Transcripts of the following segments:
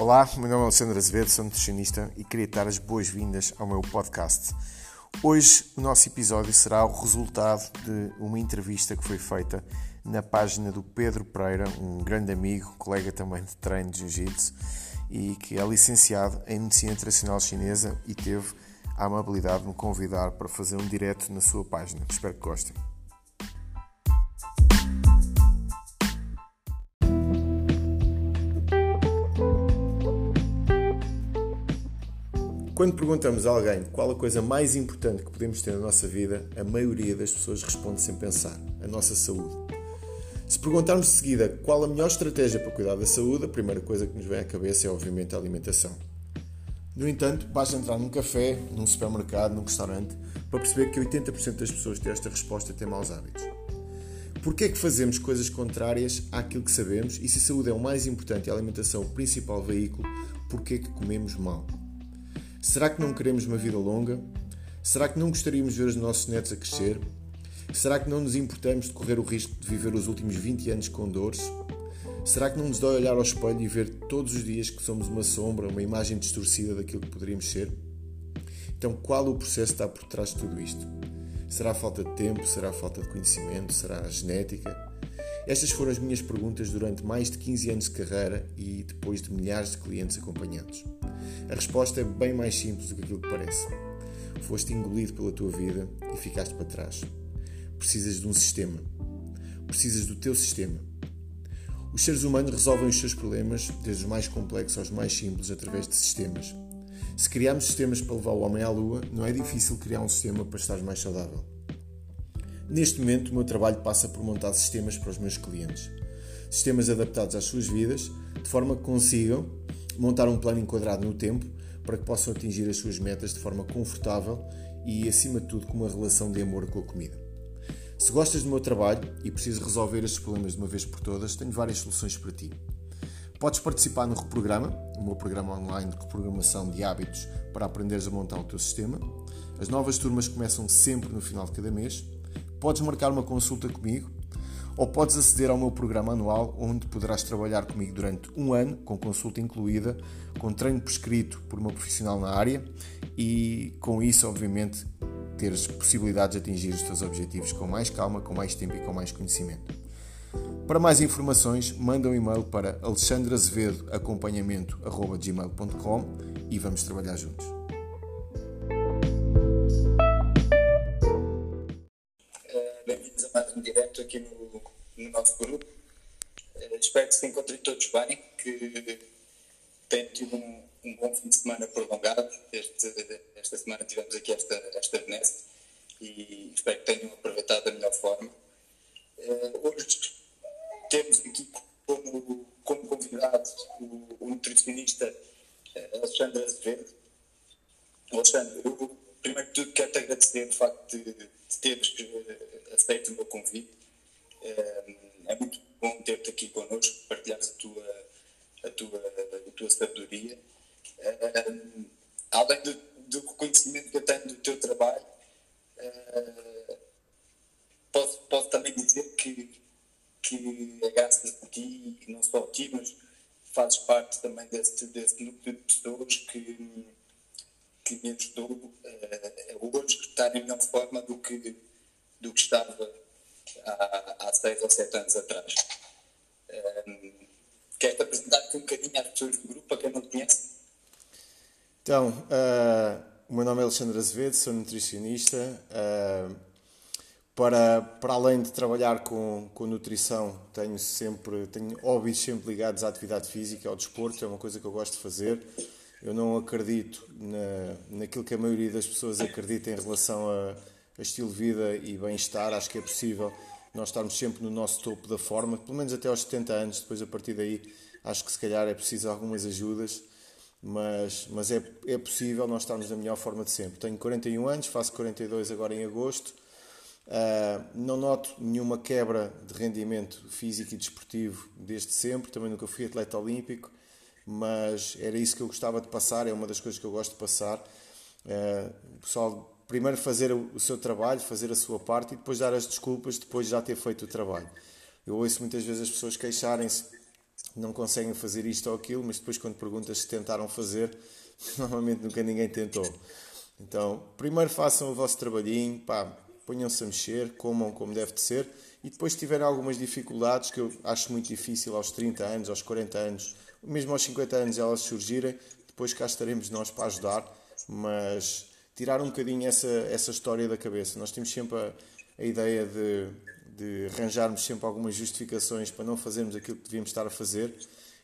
Olá, meu nome é Alexandre Azevedo, sou nutricionista e queria dar as boas-vindas ao meu podcast. Hoje o nosso episódio será o resultado de uma entrevista que foi feita na página do Pedro Pereira, um grande amigo, colega também de treino de Jiu-Jitsu e que é licenciado em Medicina Tradicional Chinesa e teve a amabilidade de me convidar para fazer um direto na sua página. Espero que gostem. Quando perguntamos a alguém qual a coisa mais importante que podemos ter na nossa vida, a maioria das pessoas responde sem pensar: a nossa saúde. Se perguntarmos de seguida qual a melhor estratégia para cuidar da saúde, a primeira coisa que nos vem à cabeça é obviamente a alimentação. No entanto, basta entrar num café, num supermercado, num restaurante, para perceber que 80% das pessoas que têm esta resposta têm maus hábitos. Porquê é que fazemos coisas contrárias àquilo que sabemos e se a saúde é o mais importante e a alimentação o principal veículo, porquê é que comemos mal? Será que não queremos uma vida longa? Será que não gostaríamos de ver os nossos netos a crescer? Será que não nos importamos de correr o risco de viver os últimos 20 anos com dores? Será que não nos dói olhar ao espelho e ver todos os dias que somos uma sombra, uma imagem distorcida daquilo que poderíamos ser? Então, qual o processo está por trás de tudo isto? Será a falta de tempo? Será a falta de conhecimento? Será a genética? Estas foram as minhas perguntas durante mais de 15 anos de carreira e depois de milhares de clientes acompanhados. A resposta é bem mais simples do que aquilo que parece. Foste engolido pela tua vida e ficaste para trás. Precisas de um sistema. Precisas do teu sistema. Os seres humanos resolvem os seus problemas, desde os mais complexos aos mais simples, através de sistemas. Se criarmos sistemas para levar o homem à lua, não é difícil criar um sistema para estar mais saudável. Neste momento, o meu trabalho passa por montar sistemas para os meus clientes. Sistemas adaptados às suas vidas, de forma que consigam montar um plano enquadrado no tempo para que possam atingir as suas metas de forma confortável e, acima de tudo, com uma relação de amor com a comida. Se gostas do meu trabalho e precisas resolver estes problemas de uma vez por todas, tenho várias soluções para ti. Podes participar no Reprograma, o meu programa online de reprogramação de hábitos para aprenderes a montar o teu sistema. As novas turmas começam sempre no final de cada mês podes marcar uma consulta comigo ou podes aceder ao meu programa anual, onde poderás trabalhar comigo durante um ano, com consulta incluída, com treino prescrito por uma profissional na área e com isso, obviamente, teres possibilidades de atingir os teus objetivos com mais calma, com mais tempo e com mais conhecimento. Para mais informações, manda um e-mail para alexandrazevedoacompanhamento.gmail.com e vamos trabalhar juntos. Direto aqui no, no nosso grupo. Uh, espero que se encontrem todos bem, que tenham tido um, um, bom fim de semana prolongado. Este, esta semana tivemos aqui esta, esta benesse e espero que tenham aproveitado da melhor forma. Uh, hoje temos aqui como, como convidado o, o nutricionista uh, Alexandre Azevedo. Alexandre, eu primeiro de tudo quero te agradecer o facto de, sete anos atrás. Um, Queres-te apresentar-te um bocadinho às pessoas do grupo, para quem não te conhece? Então, uh, o meu nome é Alexandre Azevedo, sou nutricionista. Uh, para, para além de trabalhar com, com nutrição, tenho sempre tenho hobbies sempre ligados à atividade física, ao desporto, é uma coisa que eu gosto de fazer. Eu não acredito na, naquilo que a maioria das pessoas acredita em relação a estilo de vida e bem-estar, acho que é possível nós estarmos sempre no nosso topo da forma, pelo menos até aos 70 anos, depois a partir daí acho que se calhar é preciso algumas ajudas, mas, mas é, é possível nós estarmos na melhor forma de sempre. Tenho 41 anos, faço 42 agora em agosto, uh, não noto nenhuma quebra de rendimento físico e desportivo desde sempre, também nunca fui atleta olímpico, mas era isso que eu gostava de passar, é uma das coisas que eu gosto de passar. Uh, o pessoal primeiro fazer o seu trabalho, fazer a sua parte e depois dar as desculpas depois de já ter feito o trabalho. Eu ouço muitas vezes as pessoas queixarem-se não conseguem fazer isto ou aquilo, mas depois quando perguntas se tentaram fazer, normalmente nunca ninguém tentou. Então, primeiro façam o vosso trabalhinho, pá, ponham-se a mexer, comam como deve de ser, e depois se tiverem algumas dificuldades, que eu acho muito difícil aos 30 anos, aos 40 anos, mesmo aos 50 anos elas surgirem, depois cá estaremos nós para ajudar, mas tirar um bocadinho essa, essa história da cabeça. Nós temos sempre a, a ideia de, de arranjarmos sempre algumas justificações para não fazermos aquilo que devíamos estar a fazer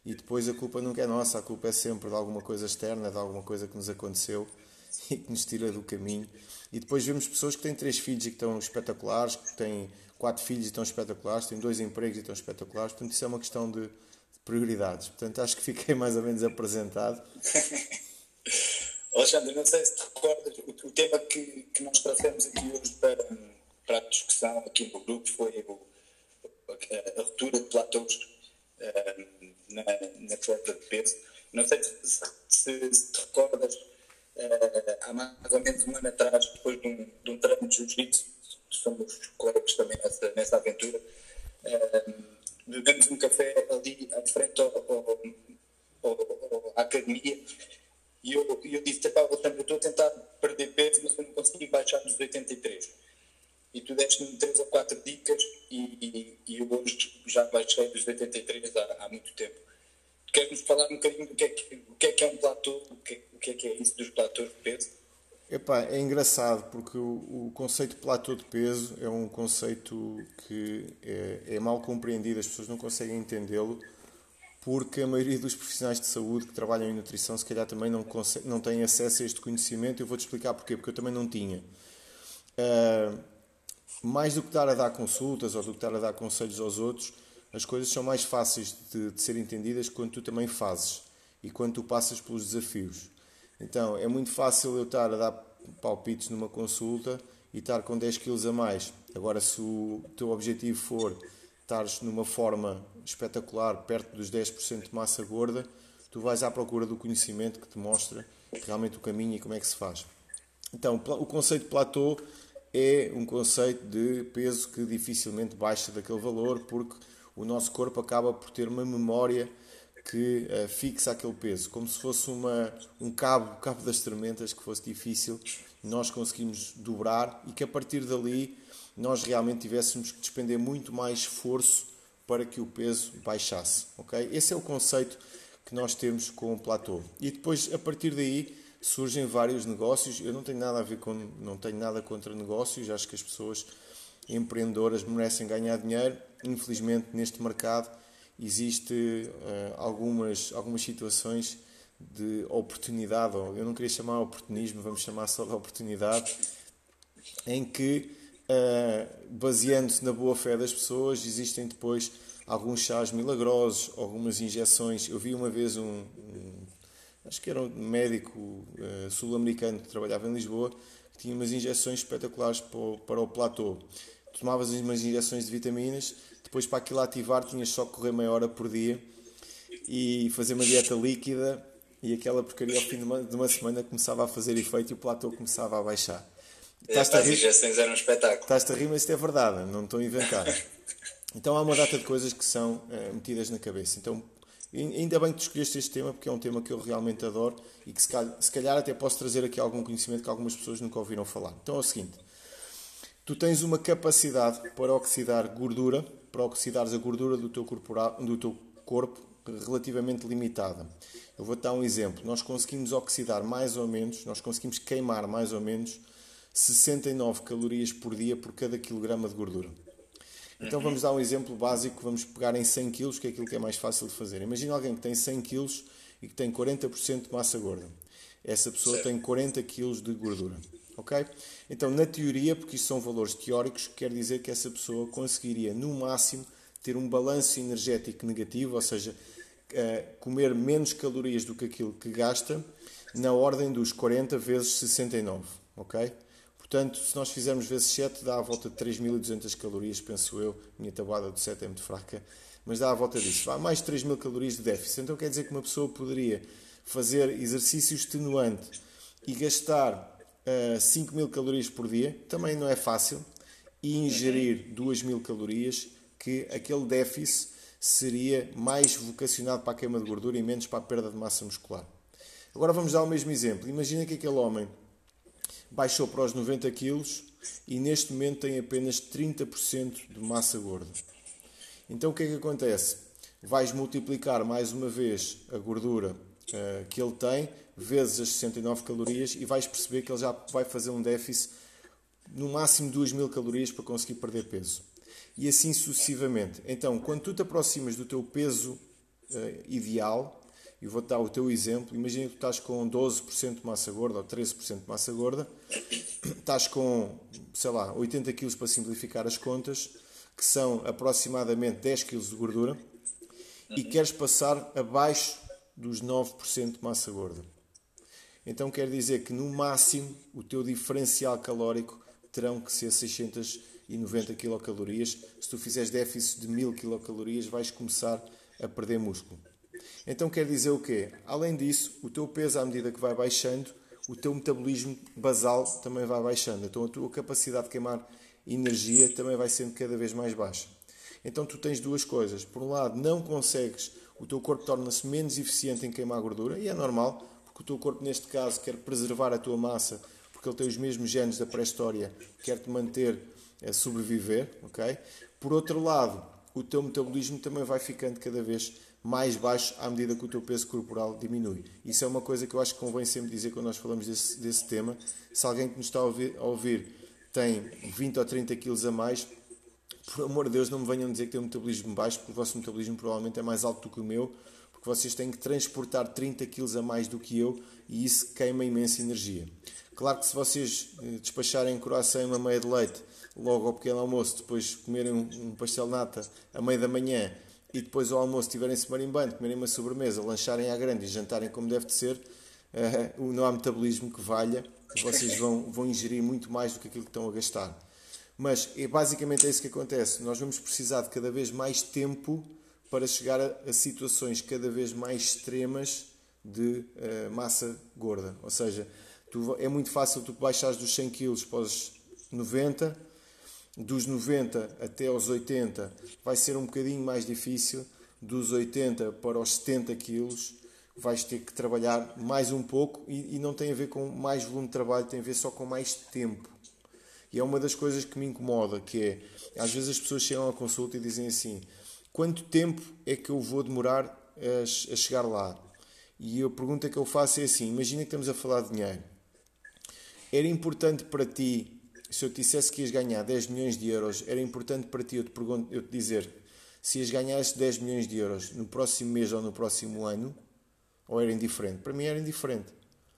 e depois a culpa nunca é nossa, a culpa é sempre de alguma coisa externa, de alguma coisa que nos aconteceu e que nos tira do caminho. E depois vemos pessoas que têm três filhos e que estão espetaculares, que têm quatro filhos e estão espetaculares, têm dois empregos e estão espetaculares. Portanto, isso é uma questão de prioridades. Portanto, acho que fiquei mais ou menos apresentado. Alexandre, não sei se te recordas, o, o tema que, que nós trouxemos aqui hoje para para a discussão aqui no grupo foi o, a, a ruptura de platôs uh, na, na queda de peso. Não sei se, se, se te recordas, uh, há mais ou menos um ano atrás, depois de um, de um treino de jiu-jitsu, somos colegas também nessa, nessa aventura, uh, bebemos um café ali à frente ao, ao, ao, à academia e eu, eu disse, pá, eu estou a tentar perder peso, mas eu não consegui baixar dos 83 e tu deste-me três ou quatro dicas e, e, eu hoje já baixei dos 83 há, há muito tempo. Queres-nos falar um bocadinho do que é que, o que, é, que é um platô, o que, o que é que é isso dos platôs de peso? Epá, é engraçado porque o, o, conceito de platô de peso é um conceito que é, é mal compreendido, as pessoas não conseguem entendê-lo porque a maioria dos profissionais de saúde que trabalham em nutrição se calhar também não, não têm acesso a este conhecimento. Eu vou-te explicar porquê, porque eu também não tinha. Uh, mais do que estar a dar consultas ou do que estar a dar conselhos aos outros, as coisas são mais fáceis de, de ser entendidas quando tu também fazes e quando tu passas pelos desafios. Então, é muito fácil eu estar a dar palpites numa consulta e estar com 10 kg a mais. Agora, se o teu objetivo for estares numa forma espetacular, perto dos 10% de massa gorda, tu vais à procura do conhecimento que te mostra realmente o caminho e como é que se faz. Então, o conceito de platô é um conceito de peso que dificilmente baixa daquele valor, porque o nosso corpo acaba por ter uma memória que uh, fixa aquele peso, como se fosse uma, um cabo, cabo das tormentas que fosse difícil, nós conseguimos dobrar e que a partir dali nós realmente tivéssemos que despender muito mais esforço para que o peso baixasse. Okay? Esse é o conceito que nós temos com o platô. E depois, a partir daí, surgem vários negócios. Eu não tenho nada a ver com, não tenho nada contra negócios. Acho que as pessoas empreendedoras merecem ganhar dinheiro. Infelizmente, neste mercado existe uh, algumas algumas situações de oportunidade, eu não queria chamar oportunismo, vamos chamar só de oportunidade, em que, uh, baseando-se na boa fé das pessoas, existem depois alguns chás milagrosos, algumas injeções. Eu vi uma vez um, um acho que era um médico uh, sul-americano que trabalhava em Lisboa, que tinha umas injeções espetaculares para o, para o platô. Tomavas umas injeções de vitaminas, depois para aquilo ativar tinhas só que correr meia hora por dia e fazer uma dieta líquida e aquela porcaria ao fim de uma, de uma semana começava a fazer efeito e o platô começava a baixar. É, as injeções eram um espetáculo. Estás-te a rir, mas isto é verdade, não estou a inventar. Então há uma data de coisas que são uh, metidas na cabeça. Então ainda bem que tu escolheste este tema, porque é um tema que eu realmente adoro e que se calhar, se calhar até posso trazer aqui algum conhecimento que algumas pessoas nunca ouviram falar. Então é o seguinte: tu tens uma capacidade para oxidar gordura, para oxidares a gordura do teu, corporal, do teu corpo relativamente limitada. Eu vou-te dar um exemplo. Nós conseguimos oxidar mais ou menos, nós conseguimos queimar mais ou menos 69 calorias por dia por cada quilograma de gordura. Então vamos dar um exemplo básico, vamos pegar em 100 kg, que é aquilo que é mais fácil de fazer. Imagina alguém que tem 100 kg e que tem 40% de massa gorda. Essa pessoa tem 40 kg de gordura. Ok? Então, na teoria, porque isto são valores teóricos, quer dizer que essa pessoa conseguiria, no máximo, ter um balanço energético negativo, ou seja, uh, comer menos calorias do que aquilo que gasta, na ordem dos 40 vezes 69. Ok? Portanto, se nós fizermos vezes 7, dá à volta de 3.200 calorias, penso eu. Minha tabuada de 7 é muito fraca, mas dá à volta disso. Há mais de 3.000 calorias de déficit. Então quer dizer que uma pessoa poderia fazer exercício extenuante e gastar uh, 5.000 calorias por dia, também não é fácil, e ingerir 2.000 calorias, que aquele déficit seria mais vocacionado para a queima de gordura e menos para a perda de massa muscular. Agora vamos dar o mesmo exemplo. Imagina que aquele homem baixou para os 90 kg e neste momento tem apenas 30% de massa gorda. Então o que é que acontece? Vais multiplicar mais uma vez a gordura uh, que ele tem vezes as 69 calorias e vais perceber que ele já vai fazer um déficit no máximo 2 mil calorias para conseguir perder peso. E assim sucessivamente. Então, quando tu te aproximas do teu peso uh, ideal, e vou-te dar o teu exemplo, imagina que tu estás com 12% de massa gorda ou 13% de massa gorda, estás com, sei lá, 80 kg para simplificar as contas, que são aproximadamente 10 kg de gordura, e queres passar abaixo dos 9% de massa gorda. Então quer dizer que no máximo o teu diferencial calórico terão que ser 690 quilocalorias. Se tu fizeres déficit de 1000 quilocalorias, vais começar a perder músculo. Então quer dizer o quê? Além disso, o teu peso à medida que vai baixando, o teu metabolismo basal também vai baixando. Então a tua capacidade de queimar energia também vai sendo cada vez mais baixa. Então tu tens duas coisas. Por um lado, não consegues, o teu corpo torna-se menos eficiente em queimar gordura, e é normal, porque o teu corpo neste caso quer preservar a tua massa, porque ele tem os mesmos genes da pré-história, quer-te manter a sobreviver, ok? Por outro lado, o teu metabolismo também vai ficando cada vez mais baixo à medida que o teu peso corporal diminui. Isso é uma coisa que eu acho que convém sempre dizer quando nós falamos desse, desse tema. Se alguém que nos está a ouvir, a ouvir tem 20 ou 30 quilos a mais, por amor de Deus, não me venham dizer que tem um metabolismo baixo, porque o vosso metabolismo provavelmente é mais alto do que o meu, porque vocês têm que transportar 30 quilos a mais do que eu e isso queima imensa energia. Claro que se vocês eh, despacharem croissant e uma meia de leite logo ao pequeno almoço, depois comerem um pastel nata a meia da manhã e depois ao almoço estiverem-se marimbando, comerem uma sobremesa, lancharem à grande e jantarem como deve de ser, uh, não há metabolismo que valha, vocês vão, vão ingerir muito mais do que aquilo que estão a gastar. Mas é basicamente é isso que acontece. Nós vamos precisar de cada vez mais tempo para chegar a, a situações cada vez mais extremas de uh, massa gorda. Ou seja, tu, é muito fácil tu baixares dos 100 kg para os 90 dos 90 até aos 80 vai ser um bocadinho mais difícil, dos 80 para os 70 quilos vais ter que trabalhar mais um pouco e, e, não tem a ver com mais volume de trabalho, tem a ver só com mais tempo. E é uma das coisas que me incomoda, que é, às vezes as pessoas chegam à consulta e dizem assim, quanto tempo é que eu vou demorar a, a chegar lá? E a pergunta que eu faço é assim, imagina que estamos a falar de dinheiro. Era importante para ti se eu te dissesse que ias ganhar 10 milhões de euros, era importante para ti eu te, pergunto, eu te dizer se ias ganhar estes 10 milhões de euros no próximo mês ou no próximo ano, ou era indiferente? Para mim era indiferente.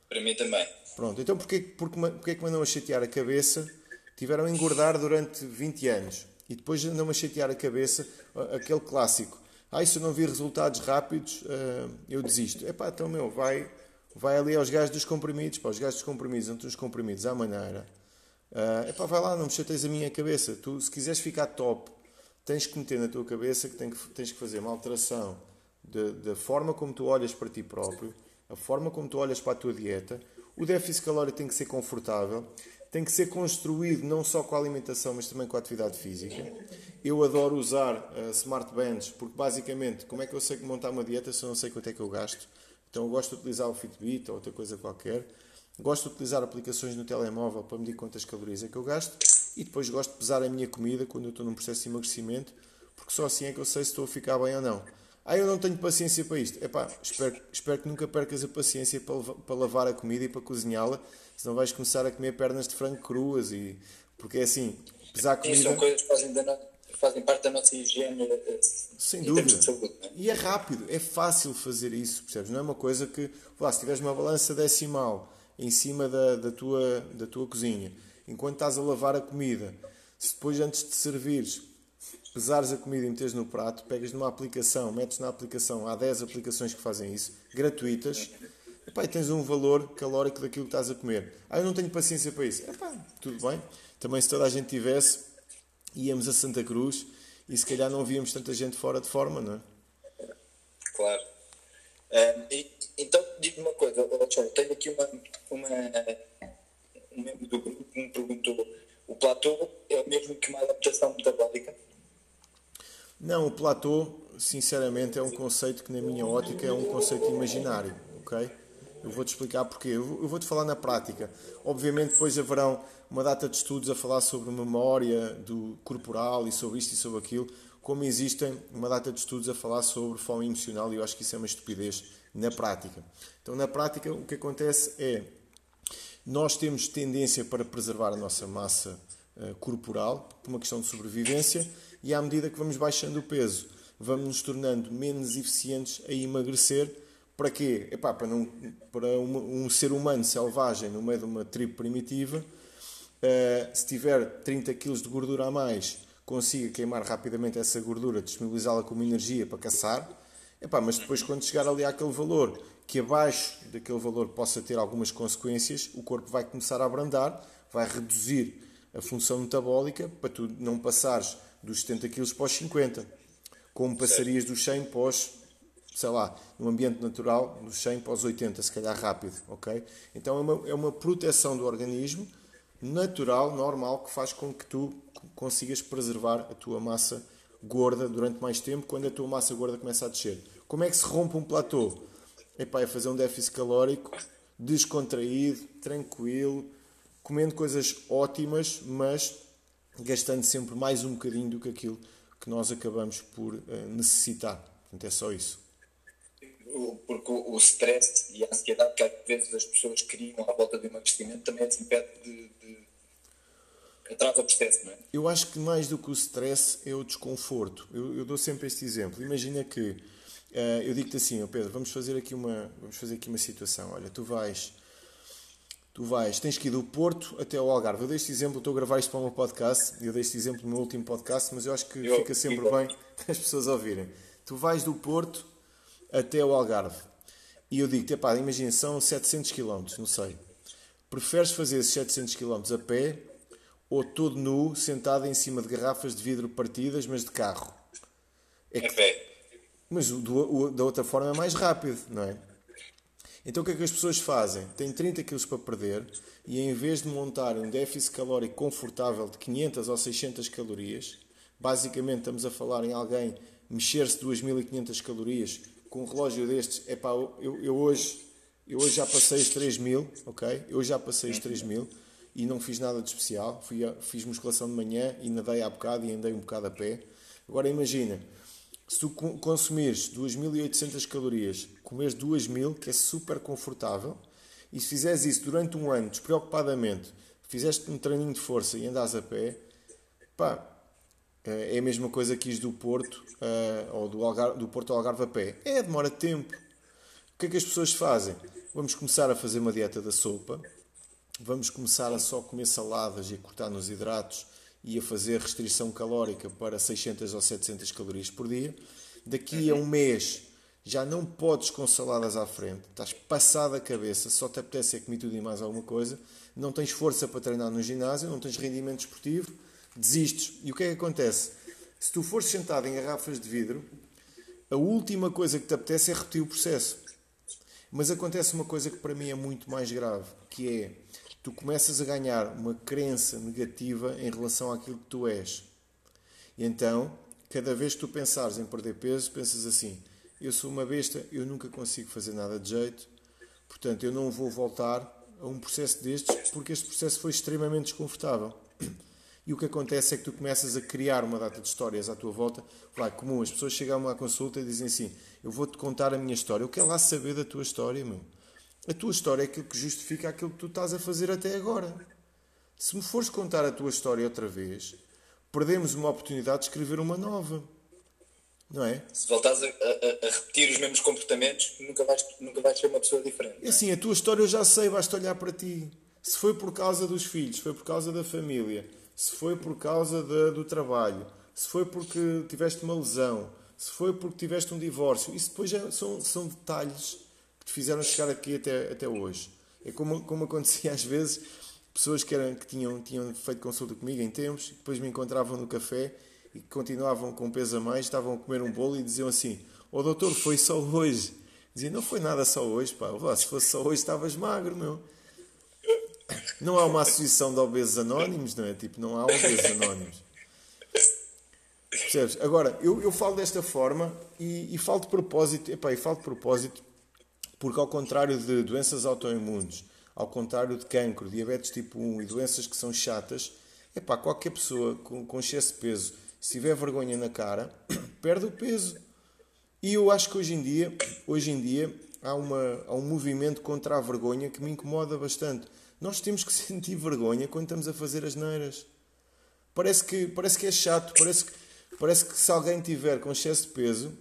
Para mim também. Pronto, então porquê, porquê, porquê que me andam a chatear a cabeça? Tiveram a engordar durante 20 anos e depois andam a chatear a cabeça, aquele clássico. Ah, se eu não vir resultados rápidos, uh, eu desisto. É pá, então meu, vai, vai ali aos gajos dos comprimidos, para os gajos dos comprimidos, entre os comprimidos à maneira Uh, epá, vai lá, não me chateias a minha cabeça. Tu, se quiseres ficar top, tens que meter na tua cabeça que, tens que fazer uma alteração da forma como tu olhas para ti próprio, a forma como tu olhas para a tua dieta. O déficit calórico tem que ser confortável, tem que ser construído não só com a alimentação, mas também com a atividade física. Eu adoro usar uh, smart bands, porque basicamente, como é que eu sei que montar uma dieta se eu não sei quanto é que eu gasto? Então eu gosto de utilizar o Fitbit ou outra coisa qualquer Gosto de utilizar aplicações no telemóvel para medir quantas calorias é que eu gasto e depois gosto de pesar a minha comida quando eu estou num processo de emagrecimento, porque só assim é que eu sei se estou a ficar bem ou não. Ah, eu não tenho paciência para isto. Epá, espero, espero que nunca percas a paciência para, para lavar a comida e para cozinhá-la, senão vais começar a comer pernas de frango cruas e... Porque é assim, pesar a comida... são coisas que fazem, da, fazem parte da nossa higiene eh, Sem dúvida. Saúde, é? E é rápido, é fácil fazer isso, percebes? Não é uma coisa que... Lá, se tiveres uma balança decimal em cima da, da, tua, da tua cozinha, enquanto estás a lavar a comida, se depois antes de servires pesares a comida e meteres no prato, pegas numa aplicação, metes na aplicação, há 10 aplicações que fazem isso, gratuitas, epá, e tens um valor calórico daquilo que estás a comer. Ah, eu não tenho paciência para isso. Epá, tudo bem. Também se toda a gente tivesse, íamos a Santa Cruz e se calhar não víamos tanta gente fora de forma, não é? Claro. Uh, e, então, digo uma coisa, Tchau, tenho aqui uma, uma, um membro do grupo que me perguntou: o platô é o mesmo que uma adaptação metabólica? Não, o platô sinceramente, é um conceito que, na minha ótica, é um conceito imaginário, ok? Eu vou-te explicar porquê. Eu vou-te falar na prática. Obviamente, depois haverão uma data de estudos a falar sobre memória do corporal e sobre isto e sobre aquilo, como existem uma data de estudos a falar sobre fome emocional, e eu acho que isso é uma estupidez na prática. Então, na prática, o que acontece é nós temos tendência para preservar a nossa massa uh, corporal, por uma questão de sobrevivência, e à medida que vamos baixando o peso, vamos nos tornando menos eficientes a emagrecer. Para quê? Epá, para não, para um, ser humano selvagem no meio de uma tribo primitiva, uh, se tiver 30 kg de gordura a mais, consiga queimar rapidamente essa gordura, disponibilizá-la como energia para caçar. Epá, mas depois, quando chegar ali àquele valor, que abaixo daquele valor possa ter algumas consequências, o corpo vai começar a abrandar, vai reduzir a função metabólica para tu não passares dos 70 kg para os 50, como passarias dos 100 para os, sei lá, no ambiente natural, dos 100 para os 80, se calhar rápido, ok? Então é uma, é uma proteção do organismo natural, normal, que faz com que tu consigas preservar a tua massa gorda durante mais tempo, quando a tua massa gorda começa a descer. Como é que se rompe um platô? Epá, é fazer um déficit calórico descontraído, tranquilo, comendo coisas ótimas, mas gastando sempre mais um bocadinho do que aquilo que nós acabamos por uh, necessitar. Portanto, é só isso. Porque o stress e a ansiedade que às vezes as pessoas criam à volta do emagrecimento também as impede de, de atrasa o processo, não é? Eu acho que mais do que o stress é o desconforto. Eu, eu dou sempre este exemplo. Imagina que uh, eu digo-te assim, oh Pedro, vamos fazer aqui uma, vamos fazer aqui uma situação. Olha, tu vais Tu vais, tens que ir do Porto até ao Algarve. Eu dei este exemplo, estou a gravar isto para o meu podcast, eu dei este exemplo no meu último podcast, mas eu acho que eu, fica sempre eu, bem as pessoas ouvirem. Tu vais do Porto até ao Algarve. E eu digo-te, imagina, são 700 km, não sei. Preferes fazer esses 700 km a pé ou todo nu, sentado em cima de garrafas de vidro partidas, mas de carro? É que... pé. Mas o, o, da outra forma é mais rápido, não é? Então o que é que as pessoas fazem? Têm 30 kg para perder e em vez de montar um déficit calórico confortável de 500 ou 600 calorias, basicamente estamos a falar em alguém mexer-se 2500 calorias com um relógio destes, é pá, eu, eu, hoje, eu hoje já passei os 3000, ok? Eu já passei os 3000 e não fiz nada de especial. Fui a, fiz musculação de manhã e nadei há bocado e andei um bocado a pé. Agora imagina, se tu consumires 2.800 calorias, comeres 2.000, que é super confortável, e se fizeres isso durante um ano, despreocupadamente, fizeste um treininho de força e andas a pé, pá, é a mesma coisa que is do Porto, uh, ou do, Algarve, do Porto ao Algarve a pé. É, demora tempo. O que é que as pessoas fazem? Vamos começar a fazer uma dieta da sopa, vamos começar a só comer saladas e a cortar nos hidratos, e a fazer restrição calórica para 600 ou 700 calorias por dia. Daqui a um mês já não podes com saladas à frente, estás passado a cabeça, só te apetece é comer tudo e mais alguma coisa, não tens força para treinar no ginásio, não tens rendimento esportivo, desistes. E o que é que acontece? Se tu fores sentado em garrafas de vidro, a última coisa que te apetece é repetir o processo. Mas acontece uma coisa que para mim é muito mais grave, que é tu começas a ganhar uma crença negativa em relação àquilo que tu és. E então, cada vez que tu pensares em perder peso, pensas assim: eu sou uma besta, eu nunca consigo fazer nada de jeito, portanto, eu não vou voltar a um processo destes porque este processo foi extremamente desconfortável. E o que acontece é que tu começas a criar uma data de histórias à tua volta. Vai, comum, as pessoas chegam à consulta e dizem assim: Eu vou-te contar a minha história. Eu quero lá saber da tua história, meu. A tua história é aquilo que justifica aquilo que tu estás a fazer até agora. Se me fores contar a tua história outra vez, perdemos uma oportunidade de escrever uma nova. Não é? Se voltares a, a, a, repetir os mesmos comportamentos, nunca vais, nunca vais ser uma pessoa diferente. É assim, a tua história eu já sei, basta olhar para ti. Se foi por causa dos filhos, se foi por causa da família, se foi por causa de, do trabalho, se foi porque tiveste uma lesão, se foi porque tiveste um divórcio, isso depois já são, são detalhes te fizeram chegar aqui até, até hoje. É como, como acontecia às vezes, pessoas que, eram, que tinham, tinham feito consulta comigo em tempos, depois me encontravam no café e continuavam com peso a mais, estavam a comer um bolo e diziam assim: Ó oh, doutor, foi só hoje. Dizia: Não foi nada só hoje, pá. Se fosse só hoje, estavas magro, meu. Não há uma associação de obesos anónimos, não é? Tipo, não há obesos anónimos. Percebes? Agora, eu, eu falo desta forma e, e falo de propósito, epá, e falo de propósito porque, ao contrário de doenças autoimunes, ao contrário de cancro, diabetes tipo 1 e doenças que são chatas, epá, qualquer pessoa com, com excesso de peso, se tiver vergonha na cara, perde o peso. E eu acho que hoje em dia, hoje em dia há, uma, há um movimento contra a vergonha que me incomoda bastante. Nós temos que sentir vergonha quando estamos a fazer as neiras. Parece que, parece que é chato, parece que, parece que se alguém tiver com excesso de peso,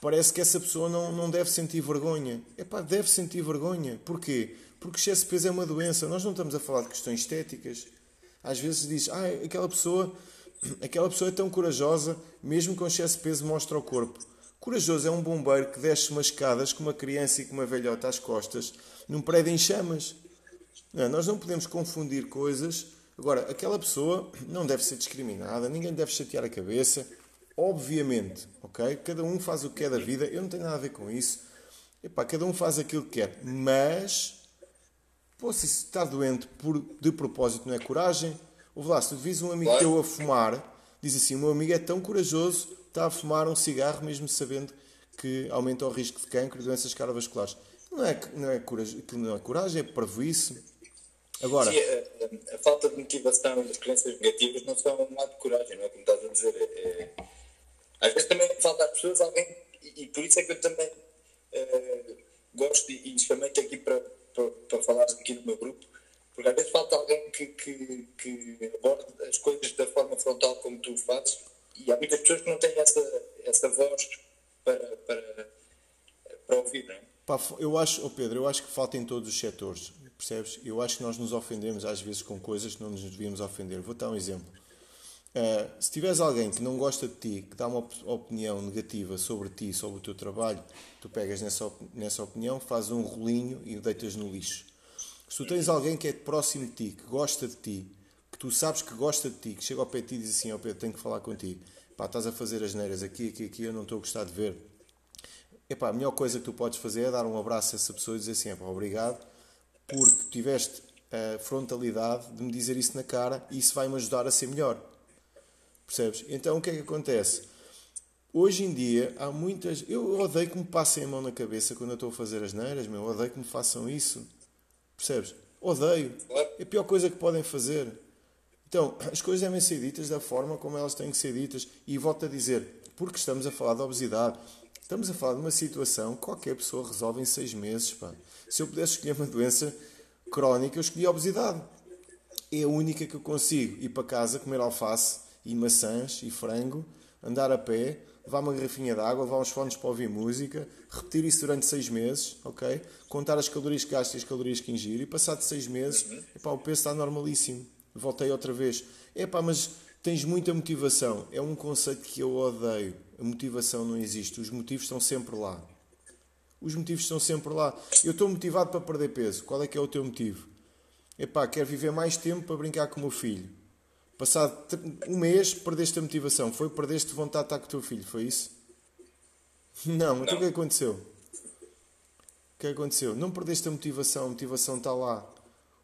parece que essa pessoa não, não deve sentir vergonha. É pá, deve sentir vergonha. Porquê? Porque excesso de peso é uma doença. Nós não estamos a falar de questões estéticas. Às vezes diz, ah, aquela pessoa, aquela pessoa é tão corajosa, mesmo com excesso de peso mostra o corpo. Corajoso é um bombeiro que desce umas escadas com uma criança e com uma velhota às costas num prédio em chamas. Não, nós não podemos confundir coisas Agora, aquela pessoa não deve ser discriminada, ninguém deve chatear a cabeça, obviamente, ok? Cada um faz o que quer da vida, eu não tenho nada a ver com isso. Epá, cada um faz aquilo que quer, mas pô, se está doente por, de propósito não é coragem. Ouve lá, se tu vis um amigo teu a fumar, diz assim: o meu amigo é tão corajoso, está a fumar um cigarro, mesmo sabendo que aumenta o risco de cancro e doenças cardiovasculares. Não é, não é, coragem, não é coragem, é parvoíce. Agora, Sim, a, a, falta de motivação e as crenças negativas não são um ato de coragem, não é como estás a dizer. É, é, às vezes também falta às pessoas alguém, e, por isso é que eu também é, gosto e, e chamei-te aqui para, para, para falar aqui no meu grupo, porque às vezes falta alguém que, que, que aborde as coisas da forma frontal como tu fazes, e há muitas pessoas que não têm essa, essa voz para, para, para ouvir, não é? Eu acho, oh Pedro, eu acho que falta em todos os setores. Percebes? Eu acho que nós nos ofendemos às vezes com coisas que não nos devíamos ofender. Vou dar um exemplo. Uh, se tiveres alguém que não gosta de ti, que dá uma opinião negativa sobre ti, sobre o teu trabalho, tu pegas nessa, op nessa opinião, fazes um rolinho e o deitas no lixo. Se tu tens alguém que é próximo de ti, que gosta de ti, que tu sabes que gosta de ti, que chega ao pé de ti e diz assim: Ó oh Pedro, tenho que falar contigo. Pá, estás a fazer as neiras aqui, aqui, aqui, eu não estou a gostar de ver. Epá, a melhor coisa que tu podes fazer é dar um abraço a essa pessoa e dizer assim: Epá, obrigado porque tiveste a frontalidade de me dizer isso na cara e isso vai-me ajudar a ser melhor. Percebes? Então o que é que acontece? Hoje em dia há muitas. Eu odeio que me passem a mão na cabeça quando eu estou a fazer as neiras, meu. Eu odeio que me façam isso. Percebes? Odeio. É a pior coisa que podem fazer. Então, as coisas devem ser ditas da forma como elas têm que ser ditas. E volto a dizer, porque estamos a falar de obesidade, estamos a falar de uma situação que qualquer pessoa resolve em seis meses. Pá. Se eu pudesse escolher uma doença crónica, eu escolhi a obesidade. É a única que eu consigo ir para casa, comer alface e maçãs e frango, andar a pé, levar uma garrafinha de água, levar uns fones para ouvir música, repetir isso durante seis meses, ok? Contar as calorias que gasto e as calorias que ingiro e passado seis meses, epá, o peso está normalíssimo. Voltei outra vez. Epá, mas tens muita motivação. É um conceito que eu odeio. A motivação não existe. Os motivos estão sempre lá. Os motivos estão sempre lá. Eu estou motivado para perder peso. Qual é que é o teu motivo? Epá, quero viver mais tempo para brincar com o meu filho. Passado um mês, perdeste a motivação. Foi perdeste vontade de estar com o teu filho. Foi isso? Não. Então o que é aconteceu? O que aconteceu? Não perdeste a motivação. A motivação está lá.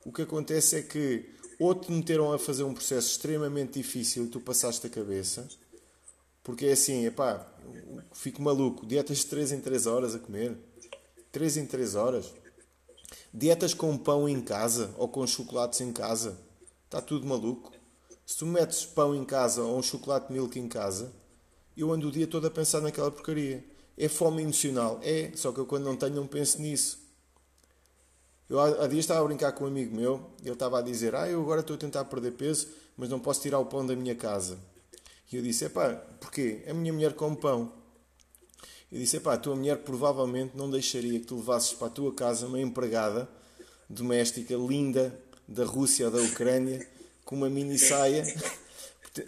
O que acontece é que ou te meteram a fazer um processo extremamente difícil e tu passaste a cabeça porque é assim, epá, fico maluco. Dietas de 3 em 3 horas a comer. 3 em 3 horas. Dietas com pão em casa ou com chocolates em casa. Está tudo maluco. Se tu metes pão em casa ou um chocolate milk em casa, eu ando o dia todo a pensar naquela porcaria. É fome emocional. É, só que eu quando não tenho não penso nisso. Eu há dias estava a brincar com um amigo meu, ele estava a dizer, ah, eu agora estou a tentar perder peso, mas não posso tirar o pão da minha casa. E eu disse: Epá, porquê? A minha mulher come pão. Eu disse: Epá, a tua mulher provavelmente não deixaria que tu levasses para a tua casa uma empregada doméstica linda da Rússia ou da Ucrânia com uma mini saia.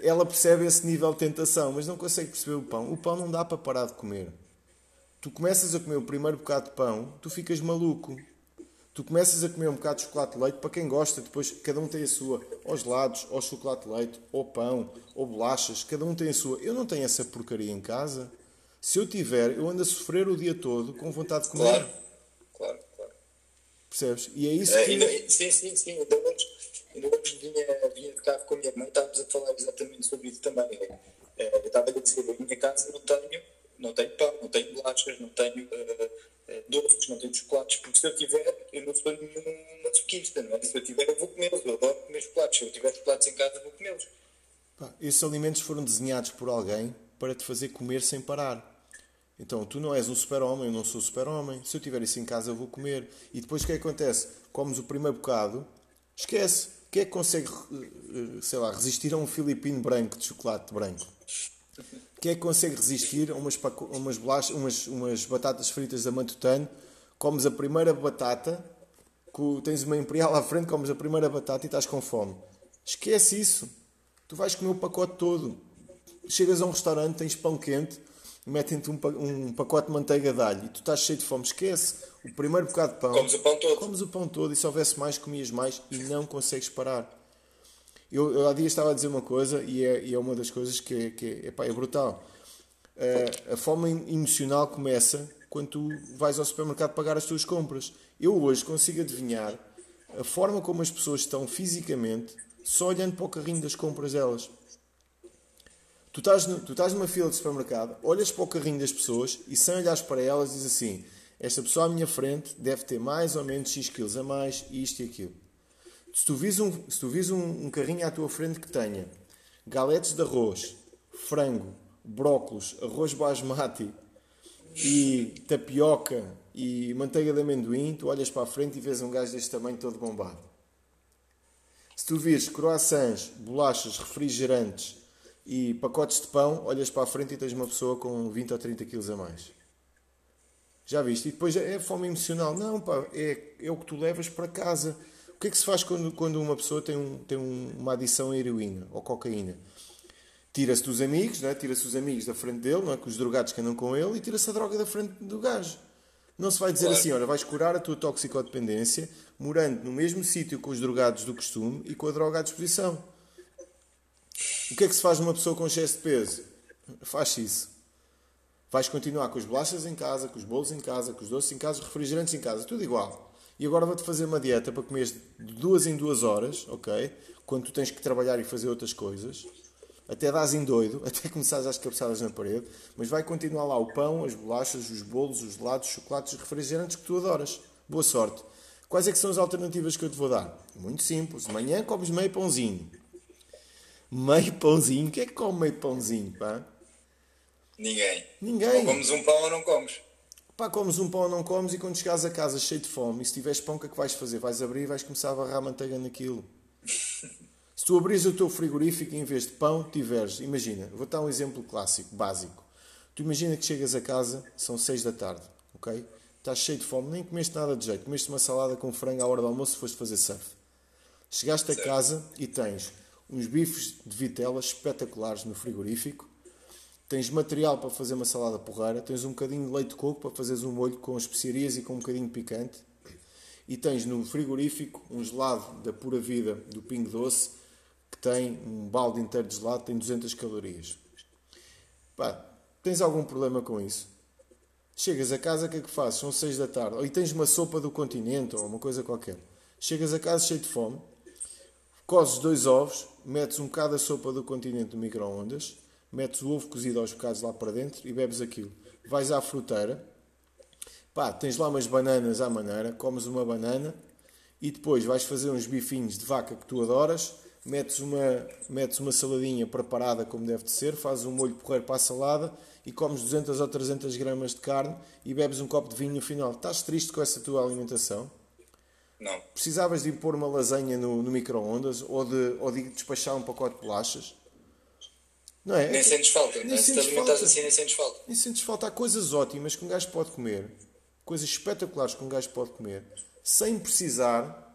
Ela percebe esse nível de tentação, mas não consegue perceber o pão. O pão não dá para parar de comer. Tu começas a comer o primeiro bocado de pão, tu ficas maluco. Tu começas a comer um bocado de chocolate de leite, para quem gosta, depois cada um tem a sua, aos lados, ou chocolate de leite, ou pão, ou bolachas, cada um tem a sua. Eu não tenho essa porcaria em casa. Se eu tiver, eu ando a sofrer o dia todo com vontade de comer. Claro, claro, claro. Percebes? E é isso é, que. Ainda, sim, sim, sim. Ainda hoje, ainda hoje vinha, vinha de carro com a minha mãe, estávamos a falar exatamente sobre isso também. Uh, eu estava a dizer, em minha casa não tenho, não tenho pão, não tenho bolachas, não tenho uh, doces, não tenho chocolates, porque se eu tiver, eu não sou nenhum masoquista, não é? Se eu tiver, eu vou comê-los, eu adoro comer chocolates. Se eu tiver chocolates em casa, vou comê-los. Esses alimentos foram desenhados por alguém para te fazer comer sem parar. Então, tu não és um super-homem, eu não sou super-homem. Se eu tiver isso em casa, eu vou comer. E depois o que é que acontece? Comes o primeiro bocado, esquece. Quem é que consegue, eh, sei lá, resistir a um filipino branco de chocolate branco? Quem é que consegue resistir a umas, umas, bolachas, umas, umas batatas fritas da Matutano? Comes a primeira batata, tens uma imperial à frente, comes a primeira batata e estás com fome. Esquece isso. Tu vais comer o pacote todo. Chegas a um restaurante, tens pão quente, metem-te um, um pacote de manteiga de alho e tu estás cheio de fome. Esquece. O primeiro bocado de pão. Comes o pão todo. Comes o pão todo e se houvesse mais, comias mais e não consegues parar. Eu, eu há dias estava a dizer uma coisa e é, e é uma das coisas que, é, que é, epá, é brutal. Uh, a fome emocional começa quando tu vais ao supermercado pagar as tuas compras. Eu hoje consigo adivinhar a forma como as pessoas estão fisicamente só olhando para o carrinho das compras delas. Tu estás, no, tu estás numa fila de supermercado, olhas para o carrinho das pessoas e sem olhares para elas diz assim: esta pessoa à minha frente deve ter mais ou menos X quilos a mais, isto e aquilo. Se tu vis um, se tu vis um, um carrinho à tua frente que tenha galetes de arroz, frango, brócolos, arroz basmati e tapioca e manteiga de amendoim, tu olhas para a frente e vês um gajo deste tamanho todo bombado. Se tu vires croissants, bolachas, refrigerantes e pacotes de pão, olhas para a frente e tens uma pessoa com 20 ou 30 quilos a mais. Já viste? E depois é fome emocional. Não, pá, é, é o que tu levas para casa. O que é que se faz quando, quando uma pessoa tem, um, tem um, uma adição a heroína ou cocaína? Tira-se dos amigos, é? tira-se os amigos da frente dele, não é? com os drogados que andam com ele, e tira-se a droga da frente do gajo. Não se vai dizer claro. assim, olha, vais curar a tua toxicodependência morando no mesmo sítio com os drogados do costume e com a droga à disposição. O que é que se faz numa pessoa com excesso de peso? Faz isso. Vais continuar com as bolachas em casa, com os bolos em casa, com os doces em casa, os refrigerantes em casa, tudo igual. E agora vou-te fazer uma dieta para comer de duas em duas horas, ok? Quando tu tens que trabalhar e fazer outras coisas. Até dás em doido, até começares às cabeçadas na parede. Mas vai continuar lá o pão, as bolachas, os bolos, os gelados, os chocolates, os refrigerantes que tu adoras. Boa sorte. Quais é que são as alternativas que eu te vou dar? Muito simples. Manhã comes meio pãozinho. Meio pãozinho. Quem é que come meio pãozinho, pá? Ninguém. Ninguém. Ou comes um pão ou não comes. Pá, comes um pão ou não comes e quando chegares a casa cheio de fome e se tiveres pão, o que é que vais fazer? Vais abrir e vais começar a barrar manteiga naquilo. se tu abris o teu frigorífico e em vez de pão tiveres, imagina, vou dar um exemplo clássico, básico. Tu imagina que chegas a casa, são 6 da tarde, ok? Estás cheio de fome, nem comeste nada de jeito, comeste uma salada com frango à hora do almoço e foste fazer surf. Chegaste a casa e tens uns bifes de vitela espetaculares no frigorífico, tens material para fazer uma salada porreira, tens um bocadinho de leite de coco para fazeres um molho com especiarias e com um bocadinho de picante, e tens no frigorífico um gelado da pura vida do Pingo Doce que tem um balde inteiro de gelado, tem 200 calorias. Pá, tens algum problema com isso? Chegas a casa, o que é que fazes? São 6 da tarde. Ou tens uma sopa do continente ou uma coisa qualquer. Chegas a casa cheio de fome, cozes dois ovos, metes um bocado da sopa do continente no micro-ondas, metes o ovo cozido aos bocados lá para dentro e bebes aquilo. Vais à fruteira, pá, tens lá umas bananas à maneira, comes uma banana e depois vais fazer uns bifinhos de vaca que tu adoras, metes uma, metes uma saladinha preparada como deve de ser, fazes um molho porreiro para a salada e comes 200 ou 300 gramas de carne e bebes um copo de vinho no final. Estás triste com essa tua alimentação? Não. Precisavas de pôr uma lasanha no, no micro-ondas ou de, ou de despachar um pacote de bolachas? Não é? Nem sentes falta. Nem sentes Se falta. assim, nem sentes falta. Nem sentes falta. Há coisas ótimas que um gajo pode comer, coisas espetaculares que um gajo pode comer, sem precisar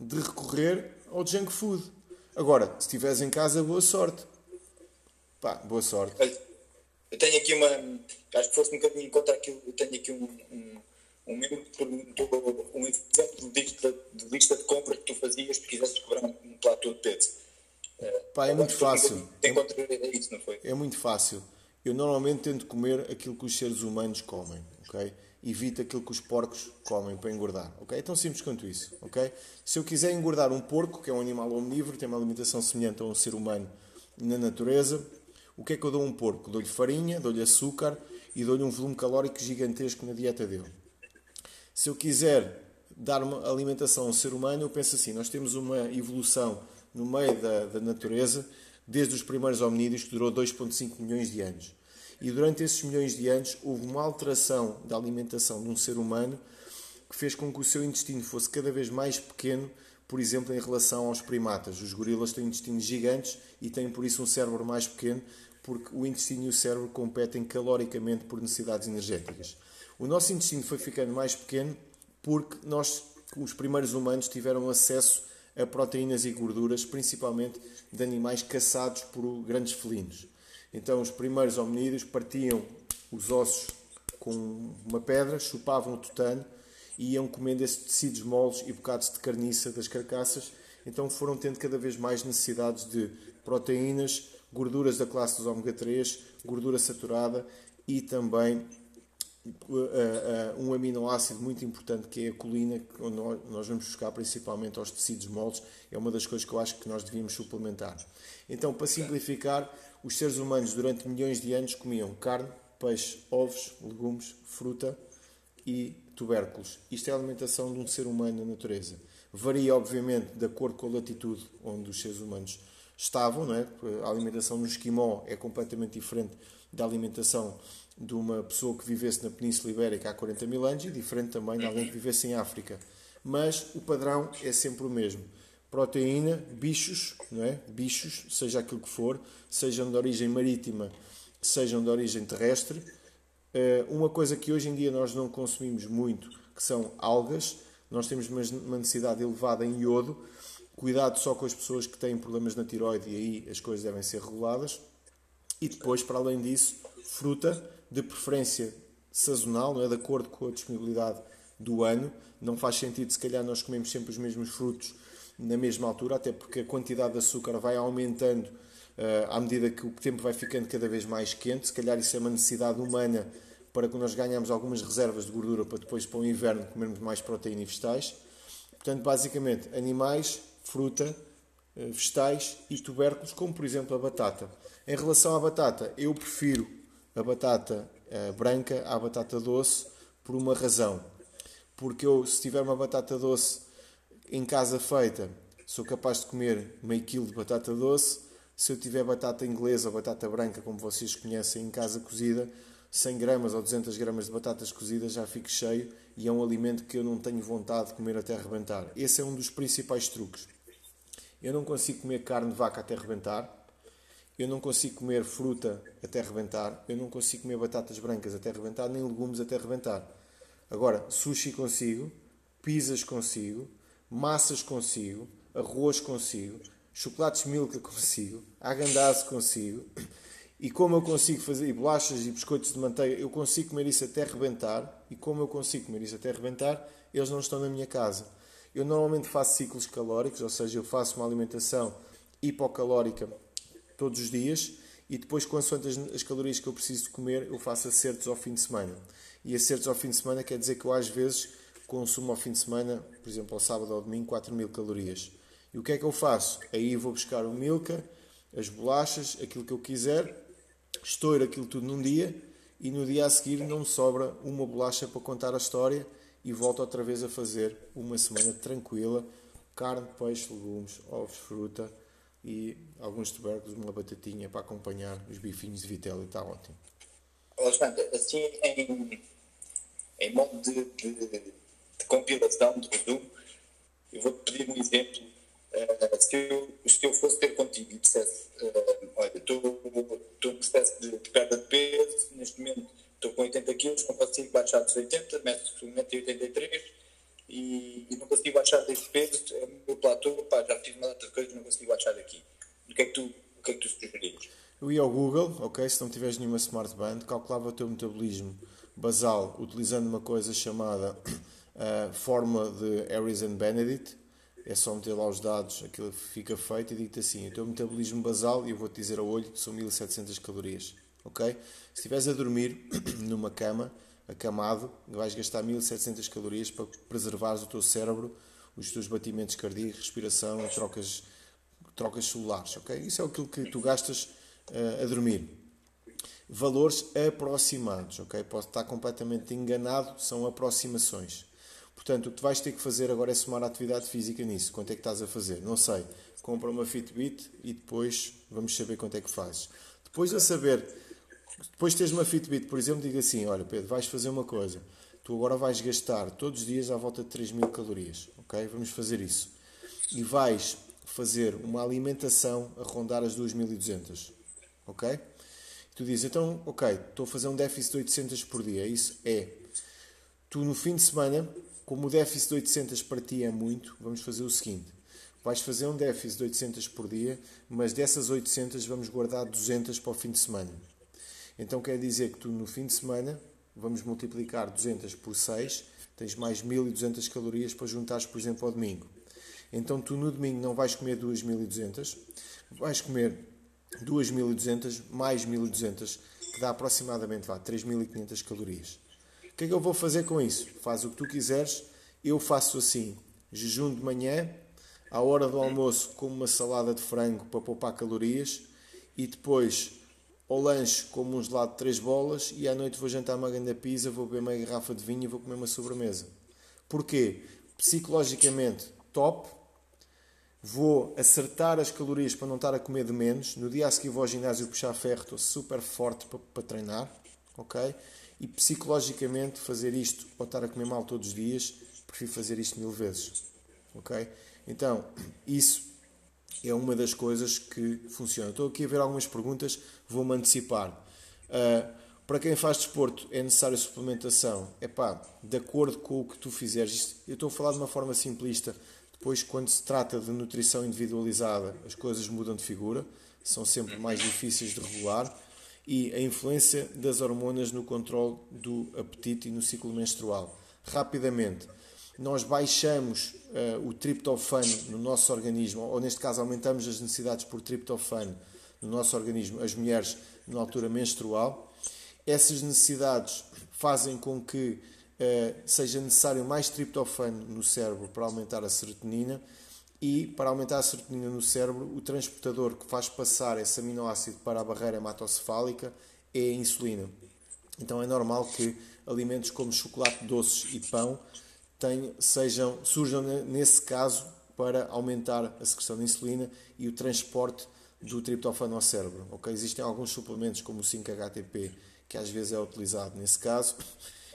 de recorrer ao junk food. Agora, se estiveres em casa, boa sorte. Pá, boa sorte. Eu tenho aqui uma. Acho que foste um bocadinho contra aquilo. Eu tenho aqui um, um, um um exemplo de lista, de lista de compras que tu fazias se quisesses cobrar um plato de pizza. Pá, é muito fácil. É, isso, não foi? É muito fácil. Eu normalmente tento comer aquilo que os seres humanos comem, ok? Evito aquilo que os porcos comem para engordar, ok? É tão simples quanto isso, ok? Se eu quiser engordar um porco, que é um animal omnívoro, tem uma alimentação semelhante a um ser humano na natureza, O que é que eu dou a um porco? Dou-lhe farinha, dou-lhe açúcar e dou-lhe um volume calórico gigantesco na dieta dele. Se eu quiser dar uma alimentação a um ser humano, eu penso assim: nós temos uma evolução no meio da, da natureza, desde os primeiros hominídeos, que durou 2,5 milhões de anos. E durante esses milhões de anos houve uma alteração da alimentação de um ser humano que fez com que o seu intestino fosse cada vez mais pequeno, por exemplo, em relação aos primatas. Os gorilas têm intestinos gigantes e têm por isso um cérebro mais pequeno, porque o intestino e o cérebro competem caloricamente por necessidades energéticas. O nosso intestino foi ficando mais pequeno porque nós, os primeiros humanos, tiveram acesso a proteínas e gorduras, principalmente de animais caçados por grandes felinos. Então, os primeiros hominídeos partiam os ossos com uma pedra, chupavam o tutano e iam comendo esses tecidos moles e bocados de carniça das carcaças. Então, foram tendo cada vez mais necessidades de proteínas, gorduras da classe dos ômega 3, gordura saturada e também um aminoácido muito importante que é a colina, que nós vamos buscar principalmente aos tecidos moles, é uma das coisas que eu acho que nós devíamos suplementar. Então, para simplificar, os seres humanos durante milhões de anos comiam carne, peixe, ovos, legumes, fruta e tubérculos. Isto é a alimentação de um ser humano na natureza. Varia, obviamente, de acordo com a latitude onde os seres humanos estavam. Não é? A alimentação no esquimó é completamente diferente da alimentação de uma pessoa que vivesse na Península Ibérica há 40 mil anos e diferente também de alguém que vivesse em África. Mas o padrão é sempre o mesmo. Proteína, bichos, não é? Bichos, seja aquilo que for, sejam de origem marítima, sejam de origem terrestre. Eh, uma coisa que hoje em dia nós não consumimos muito, que são algas. Nós temos uma necessidade elevada em iodo. Cuidado só com as pessoas que têm problemas na tiroide e aí as coisas devem ser reguladas. E depois, para além disso, fruta, de preferência sazonal, não é? de acordo com a disponibilidade do ano. Não faz sentido, se calhar, nós comemos sempre os mesmos frutos na mesma altura, até porque a quantidade de açúcar vai aumentando uh, à medida que o tempo vai ficando cada vez mais quente. Se calhar isso é uma necessidade humana para que nós ganhamos algumas reservas de gordura para depois, para o inverno, comermos mais proteína e vegetais. Portanto, basicamente, animais, fruta, uh, vegetais e tubérculos, como por exemplo a batata. Em relação à batata, eu prefiro a batata uh, branca à batata doce por uma razão. Porque eu, se tiver uma batata doce em casa feita, sou capaz de comer meio quilo de batata doce. Se eu tiver batata inglesa ou batata branca, como vocês conhecem, em casa cozida, 100 gramas ou 200 gramas de batatas cozidas já fico cheio e é um alimento que eu não tenho vontade de comer até arrebentar. Esse é um dos principais truques. Eu não consigo comer carne de vaca até arrebentar, eu não consigo comer fruta até arrebentar, eu não consigo comer batatas brancas até arrebentar, nem legumes até arrebentar. Agora, sushi consigo, pizzas consigo, massas consigo, arroz consigo, chocolates milka consigo, agandaze consigo. E como eu consigo fazer, e bolachas e biscoitos de manteiga, eu consigo comer isso até rebentar. E como eu consigo comer isso até rebentar, eles não estão na minha casa. Eu normalmente faço ciclos calóricos, ou seja, eu faço uma alimentação hipocalórica todos os dias e depois, consoante as, as calorias que eu preciso comer, eu faço acertos ao fim de semana. E acertos ao fim de semana quer dizer que eu às vezes consumo ao fim de semana, por exemplo, ao sábado ou ao domingo, 4 mil calorias. E o que é que eu faço? Aí vou buscar o milka, as bolachas, aquilo que eu quiser, estouro aquilo tudo num dia e no dia a seguir não me sobra uma bolacha para contar a história e volto outra vez a fazer uma semana tranquila, carne, peixe, legumes, ovos, fruta e alguns tubérculos, uma batatinha para acompanhar os bifinhos de vitela e está ótimo. Alexandre, assim em, em modo de, de de compilação, de resumo. Eu vou-te pedir um exemplo. Uh, se, eu, se eu fosse ter contigo e dissesse: uh, Olha, estou num processo de, de, perda de peso, neste momento estou com 80 quilos, não consigo baixar dos 80, meto 1,83m e, e não consigo baixar desse peso, é o meu platô, pá, já fiz uma data de coisas, não consigo baixar daqui. O que é que tu, o que é que tu sugerias? Eu ia ao Google, ok, se não tiveres nenhuma smart band, calculava o teu metabolismo basal utilizando uma coisa chamada a fórmula de Harris and Benedict, é só meter lá os dados, aquilo fica feito e digo-te assim, o teu metabolismo basal, e eu vou-te dizer a olho, são 1700 calorias, ok? Se estiveres a dormir numa cama, acamado, vais gastar 1700 calorias para preservares o teu cérebro, os teus batimentos cardíacos, respiração, trocas, trocas celulares, ok? Isso é aquilo que tu gastas uh, a dormir. Valores aproximados, ok? Posso estar completamente enganado, são aproximações. Portanto, o que vais ter que fazer agora é somar a atividade física nisso. Quanto é que estás a fazer? Não sei. Compra uma Fitbit e depois vamos saber quanto é que fazes. Depois a saber, depois tens uma Fitbit, por exemplo, diga assim: olha, Pedro, vais fazer uma coisa. Tu agora vais gastar todos os dias à volta de 3 mil calorias, ok? Vamos fazer isso. E vais fazer uma alimentação a rondar as 2.200, ok? Tu dizes, então, ok, estou a fazer um déficit de 800 por dia. Isso é. Tu no fim de semana como o déficit de 800 para ti é muito, vamos fazer o seguinte: vais fazer um déficit de 800 por dia, mas dessas 800 vamos guardar 200 para o fim de semana. Então quer dizer que tu no fim de semana vamos multiplicar 200 por 6, tens mais 1200 calorias para juntares, por exemplo, ao domingo. Então tu no domingo não vais comer 2200, vais comer 2200 mais 1200, que dá aproximadamente vá, 3500 calorias. O que é que eu vou fazer com isso? Faz o que tu quiseres. Eu faço assim: jejum de manhã, à hora do almoço, como uma salada de frango para poupar calorias e depois ao lanche como um gelado de três bolas e à noite vou jantar uma grande pizza, vou beber uma garrafa de vinho e vou comer uma sobremesa. Porquê? Psicologicamente top, vou acertar as calorias para não estar a comer de menos. No dia a seguir vou ao ginásio puxar ferro, estou super forte para, para treinar, ok? E psicologicamente fazer isto ou estar a comer mal todos os dias, prefiro fazer isto mil vezes. Ok? Então, isso é uma das coisas que funciona. Estou aqui a ver algumas perguntas, vou-me antecipar. Uh, para quem faz desporto é necessário suplementação? É pá, de acordo com o que tu fizeres. eu estou a falar de uma forma simplista. Depois, quando se trata de nutrição individualizada, as coisas mudam de figura, são sempre mais difíceis de regular e a influência das hormonas no controle do apetite e no ciclo menstrual. Rapidamente, nós baixamos uh, o triptofano no nosso organismo, ou neste caso aumentamos as necessidades por triptofano no nosso organismo, as mulheres na altura menstrual. Essas necessidades fazem com que seja necessário mais triptofano no cérebro para aumentar a serotonina e, para aumentar a serotonina no cérebro, o transportador que faz passar esse aminoácido para a barreira hematocefálica é a insulina. Então é normal que alimentos como chocolate doces e pão tenham, sejam, surjam nesse caso para aumentar a secreção de insulina e o transporte do triptofano ao cérebro. Okay? Existem alguns suplementos como o 5-HTP que às vezes é utilizado nesse caso.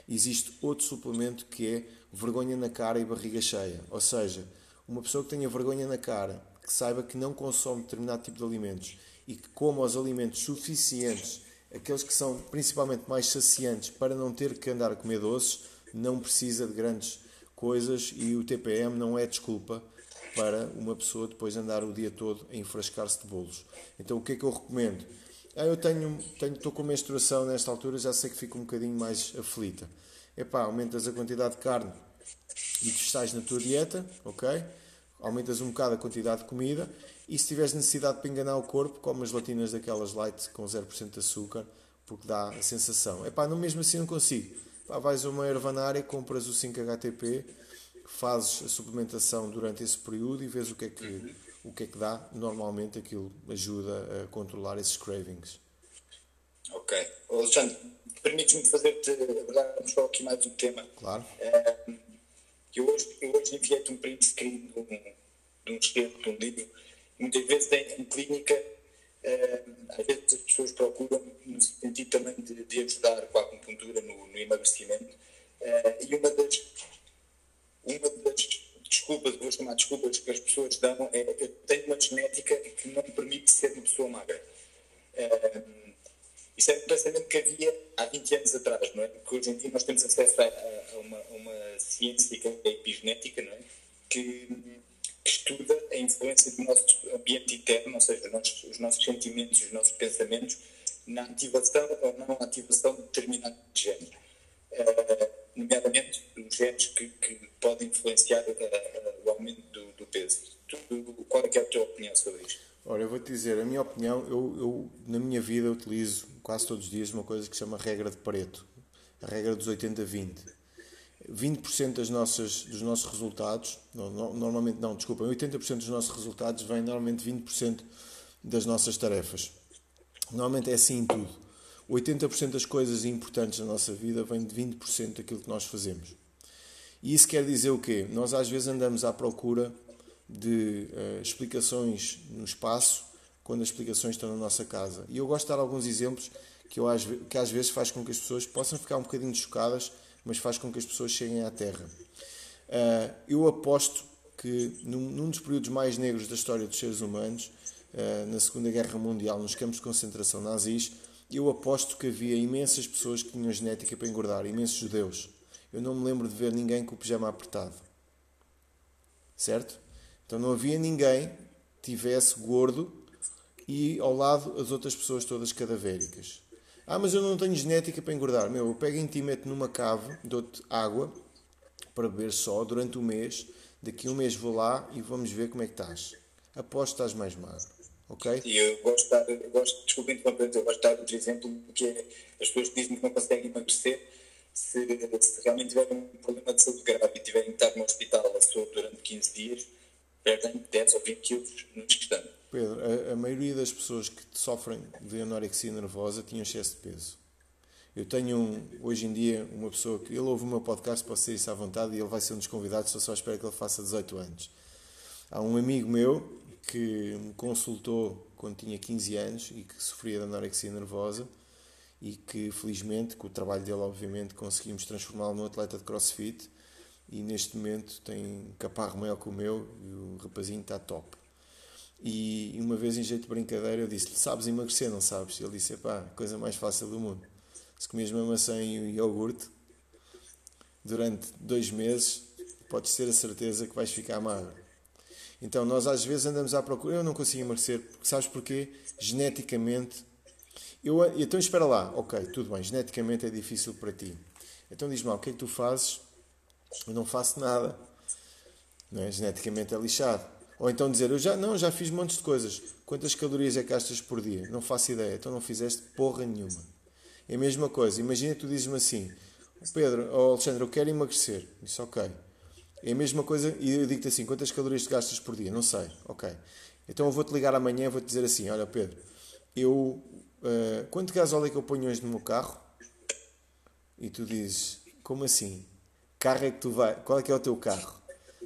Existe outro suplemento que é vergonha na cara e barriga cheia, ou seja, uma pessoa que tenha vergonha na cara, que saiba que não consome determinado tipo de alimentos e que coma os alimentos suficientes, aqueles que são principalmente mais saciantes para não ter que andar a comer doces, não precisa de grandes coisas e o TPM não é desculpa para uma pessoa depois andar o dia todo a enfrascar-se de bolos. Então o que é que eu recomendo? Ah, eu tenho, estou com menstruação nesta altura, já sei que fico um bocadinho mais aflita. Epá, aumentas a quantidade de carne e vegetais na tua dieta, ok? Aumentas um bocado a quantidade de comida e se tiveres necessidade para enganar o corpo, come as latinas daquelas light com 0% de açúcar, porque dá a sensação. É pá, não mesmo assim não consigo. Pá, vais a uma ervanária, compras o 5-HTP, fazes a suplementação durante esse período e vês o que é que, o que, é que dá. Normalmente aquilo ajuda a controlar esses cravings. Ok. Alexandre, permites-me fazer-te abordar só aqui mais um tema. Claro. É, eu hoje, eu hoje enviei-te um print screen de um, de um esquerdo de um livro. Muitas vezes em, em clínica, uh, às vezes as pessoas procuram no sentido também de, de ajudar com a acupuntura no, no emagrecimento. Uh, e uma das, uma das desculpas, vou chamar desculpas que as pessoas dão é eu tenho uma genética que não me permite ser uma pessoa magra. Uh, isso é um pensamento que havia há 20 anos atrás, não é? Porque hoje em dia nós temos acesso a, a, uma, a uma, ciência que é a epigenética, não é? Que, que, estuda a influência do nosso ambiente interno, ou seja, os nossos, os nossos sentimentos os nossos pensamentos na ativação ou não ativação de determinado género. Uh, nomeadamente os genes que, que podem influenciar uh, o aumento do, do peso. Tu, qual é, é a tua opinião sobre isto? Olha, eu vou-te dizer, a minha opinião, eu, eu na minha vida utilizo quase todos os dias uma coisa que se chama regra de Pareto, a regra dos 80-20. 20% das nossas, dos nossos resultados, não, normalmente não, desculpa, 80% dos nossos resultados vêm normalmente 20% das nossas tarefas. Normalmente é assim em tudo. 80% das coisas importantes na nossa vida vem de 20% daquilo que nós fazemos. E isso quer dizer o quê? Nós às vezes andamos à procura de uh, explicações no espaço quando as explicações estão na nossa casa. E eu gosto de dar alguns exemplos que, eu, que às vezes faz com que as pessoas possam ficar um bocadinho chocadas, mas faz com que as pessoas cheguem à Terra. Uh, eu aposto que num, num, dos períodos mais negros da história dos seres humanos, uh, na Segunda Guerra Mundial, nos campos de concentração nazis, eu aposto que havia imensas pessoas que tinham genética para engordar, imensos judeus. Eu não me lembro de ver ninguém com o pijama apertado. Certo? Então não havia ninguém que tivesse gordo e ao lado as outras pessoas todas cadavéricas. Ah, mas eu não tenho genética para engordar. Meu, eu pego em ti, meto numa cave, dou-te água para beber só durante um mês. Daqui a um mês vou lá e vamos ver como é que estás. Aposto que estás mais magro. Ok? E eu gosto de dar, eu gosto, interromper, eu gosto de dar outro exemplo, que é as pessoas dizem que não conseguem emagrecer se, se realmente tiverem um problema de saúde grave e tiverem que estar no hospital a sua durante 15 dias, perdem 10 ou 20 quilos no instante. Pedro, a, a, maioria das pessoas que sofrem de anorexia nervosa tinham excesso de peso. Eu tenho um, hoje em dia uma pessoa que ele ouve o meu podcast, posso ser isso à vontade, e ele vai ser um dos convidados, só espero que ele faça 18 anos. Há um amigo meu que me consultou quando tinha 15 anos e que sofria de anorexia nervosa e que felizmente, com o trabalho dele, obviamente, conseguimos transformá-lo num atleta de crossfit e neste momento tem caparro maior que o meu e o rapazinho está top. E uma vez, em jeito de brincadeira, eu disse-lhe: Sabes emagrecer, não sabes? Ele disse: Pá, coisa mais fácil do mundo. Se comes uma maçã e um iogurte durante dois meses, podes ter a certeza que vais ficar magro. Então, nós às vezes andamos à procura. Eu não consigo emagrecer, porque sabes porquê? Geneticamente. Eu, então, espera lá, ok, tudo bem, geneticamente é difícil para ti. Então, diz-me lá, o que é que tu fazes? Eu não faço nada. Não é? Geneticamente é lixado. Ou então dizer, eu já não, já fiz montes de coisas. Quantas calorias é que gastas por dia? Não faço ideia. Então não fizeste porra nenhuma. É a mesma coisa. Imagina tu dizes-me assim, Pedro, ou Alexandre, eu quero emagrecer. Isso ok. É a mesma coisa e eu digo-te assim, quantas calorias gastas por dia? Não sei. Ok. Então eu vou-te ligar amanhã e vou-te dizer assim, olha Pedro, eu... Uh, quanto gasóleo é que eu ponho hoje no meu carro? E tu dizes, como assim? Carro é que tu vai... Qual é que é o teu carro?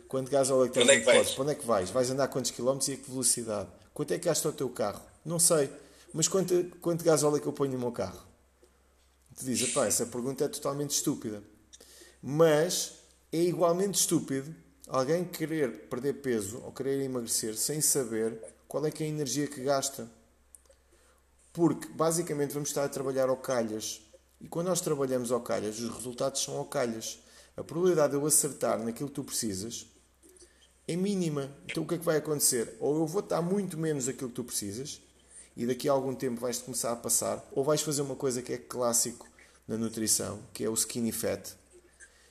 Quanto gasóleo é que tens é que vais? Para onde é que vais? Vais andar quantos quilómetros e a que velocidade? Quanto é que gasta o teu carro? Não sei. Mas quanto, quanto gasóleo é que eu ponho no meu carro? Tu dizes, pá, essa pergunta é totalmente estúpida. Mas é igualmente estúpido alguém querer perder peso ou querer emagrecer sem saber qual é que é a energia que gasta. Porque, basicamente, vamos estar a trabalhar ao calhas. E quando nós trabalhamos ao calhas, os resultados são ao calhas. A probabilidade de eu acertar naquilo que tu precisas é mínima. Então o que é que vai acontecer? Ou eu vou estar muito menos daquilo que tu precisas e daqui a algum tempo vais começar a passar, ou vais fazer uma coisa que é clássico na nutrição, que é o skinny fat.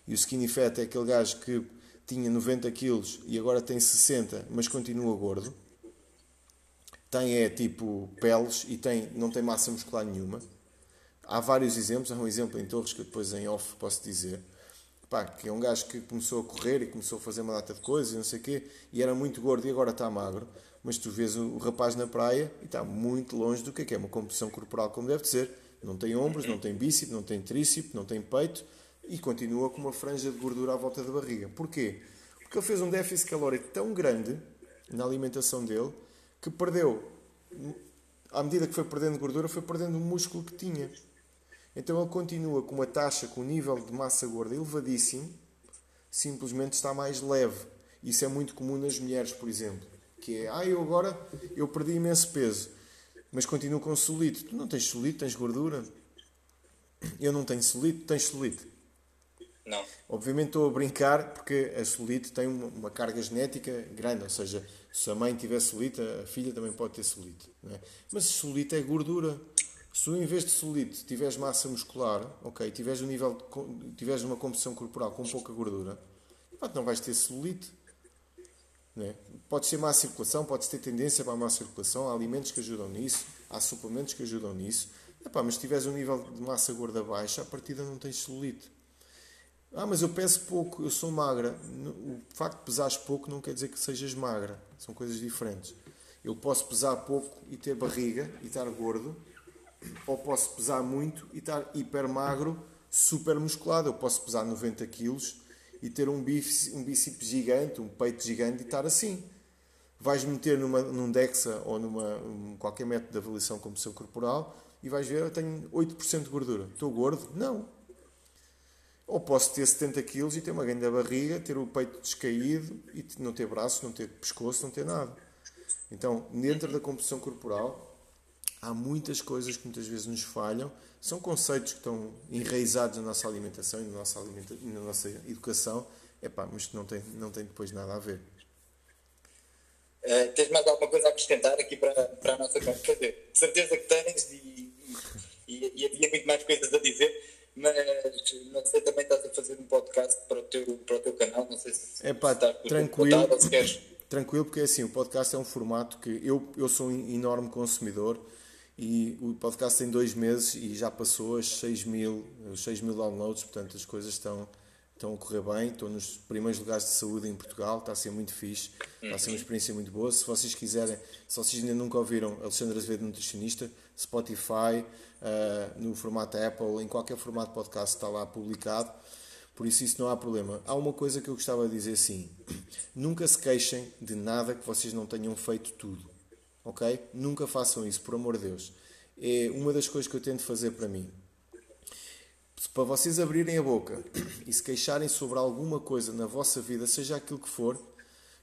E o skinny fat é aquele gajo que tinha 90 quilos e agora tem 60, mas continua gordo. Tem é tipo peles e tem, não tem massa muscular nenhuma. Há vários exemplos, há um exemplo em Torres que depois em off posso dizer pá, que é um gajo que começou a correr e começou a fazer uma data de coisas e não sei o quê, e era muito gordo e agora está magro, mas tu vês o, rapaz na praia e está muito longe do que é, que é uma composição corporal como deve ser. Não tem ombros, não tem bíceps, não tem tríceps, não tem peito e continua com uma franja de gordura à volta da barriga. Porquê? Porque ele fez um déficit calórico tão grande na alimentação dele que perdeu, à medida que foi perdendo gordura, foi perdendo o músculo que tinha. Então ele continua com uma taxa, com um nível de massa gorda elevadíssimo, simplesmente está mais leve. Isso é muito comum nas mulheres, por exemplo. Que é, ah, eu agora eu perdi imenso peso, mas continuo com celulite. Tu não tens celulite, tens gordura. Eu não tenho celulite, tens celulite. Não. Obviamente estou a brincar porque a celulite tem uma, uma, carga genética grande, ou seja, se a mãe tiver celulite, a filha também pode ter celulite. É? Mas celulite é gordura. Se em vez de solito, tiveres massa muscular, ok, tiveres, um nível de, tiveres uma composição corporal com pouca gordura, não vais ter celulite. Né? Podes ter má circulação, podes ter tendência para a má circulação, há alimentos que ajudam nisso, há suplementos que ajudam nisso. Epá, mas se tiveres um nível de massa gorda baixa, a partida não tens celulite. Ah, mas eu peso pouco, eu sou magra. O facto de pesares pouco não quer dizer que sejas magra. São coisas diferentes. Eu posso pesar pouco e ter barriga e estar gordo ou posso pesar muito e estar hiper magro, super musculado. Eu posso pesar 90 quilos e ter um, bife, um bíceps gigante, um peito gigante e estar assim. Vais meter numa, num DEXA ou numa um, qualquer método de avaliação como seu corporal e vais ver, eu tenho 8% de gordura. Estou gordo? Não. Ou posso ter 70 quilos e ter uma grande barriga, ter o peito descaído e não ter braços, não ter pescoço, não ter nada. Então, dentro da composição corporal, há muitas coisas que muitas vezes nos falham. São conceitos que estão enraizados na nossa alimentação e na nossa, alimenta na nossa educação, epá, mas não tem, não tem depois nada a ver. Uh, tens mais alguma coisa a acrescentar aqui para, para a nossa conversa? Certeza que tens e, e, e havia muito mais coisas a dizer mas não sei, também estás a fazer um podcast para o teu, para o teu canal, não sei se, é pá, estás tranquilo, se queres. Tranquilo, porque é assim, o podcast é um formato que eu, eu sou um enorme consumidor e o podcast tem dois meses e já passou as 6 mil, 6 mil downloads, portanto as coisas estão, estão a correr bem, estou nos primeiros lugares de saúde em Portugal, está a ser muito fixe, está a ser uma experiência muito boa. Se vocês quiserem, se vocês ainda nunca ouviram Alexandre Azevedo Nutricionista, Spotify, uh, no formato Apple, em qualquer formato podcast está lá publicado, por isso isso não há problema. Há uma coisa que eu gostava de dizer sim, nunca se queixem de nada que vocês não tenham feito tudo ok? Nunca façam isso, por amor de Deus. É uma das coisas que eu tento fazer para mim. Para vocês abrirem a boca e se queixarem sobre alguma coisa na vossa vida, seja aquilo que for,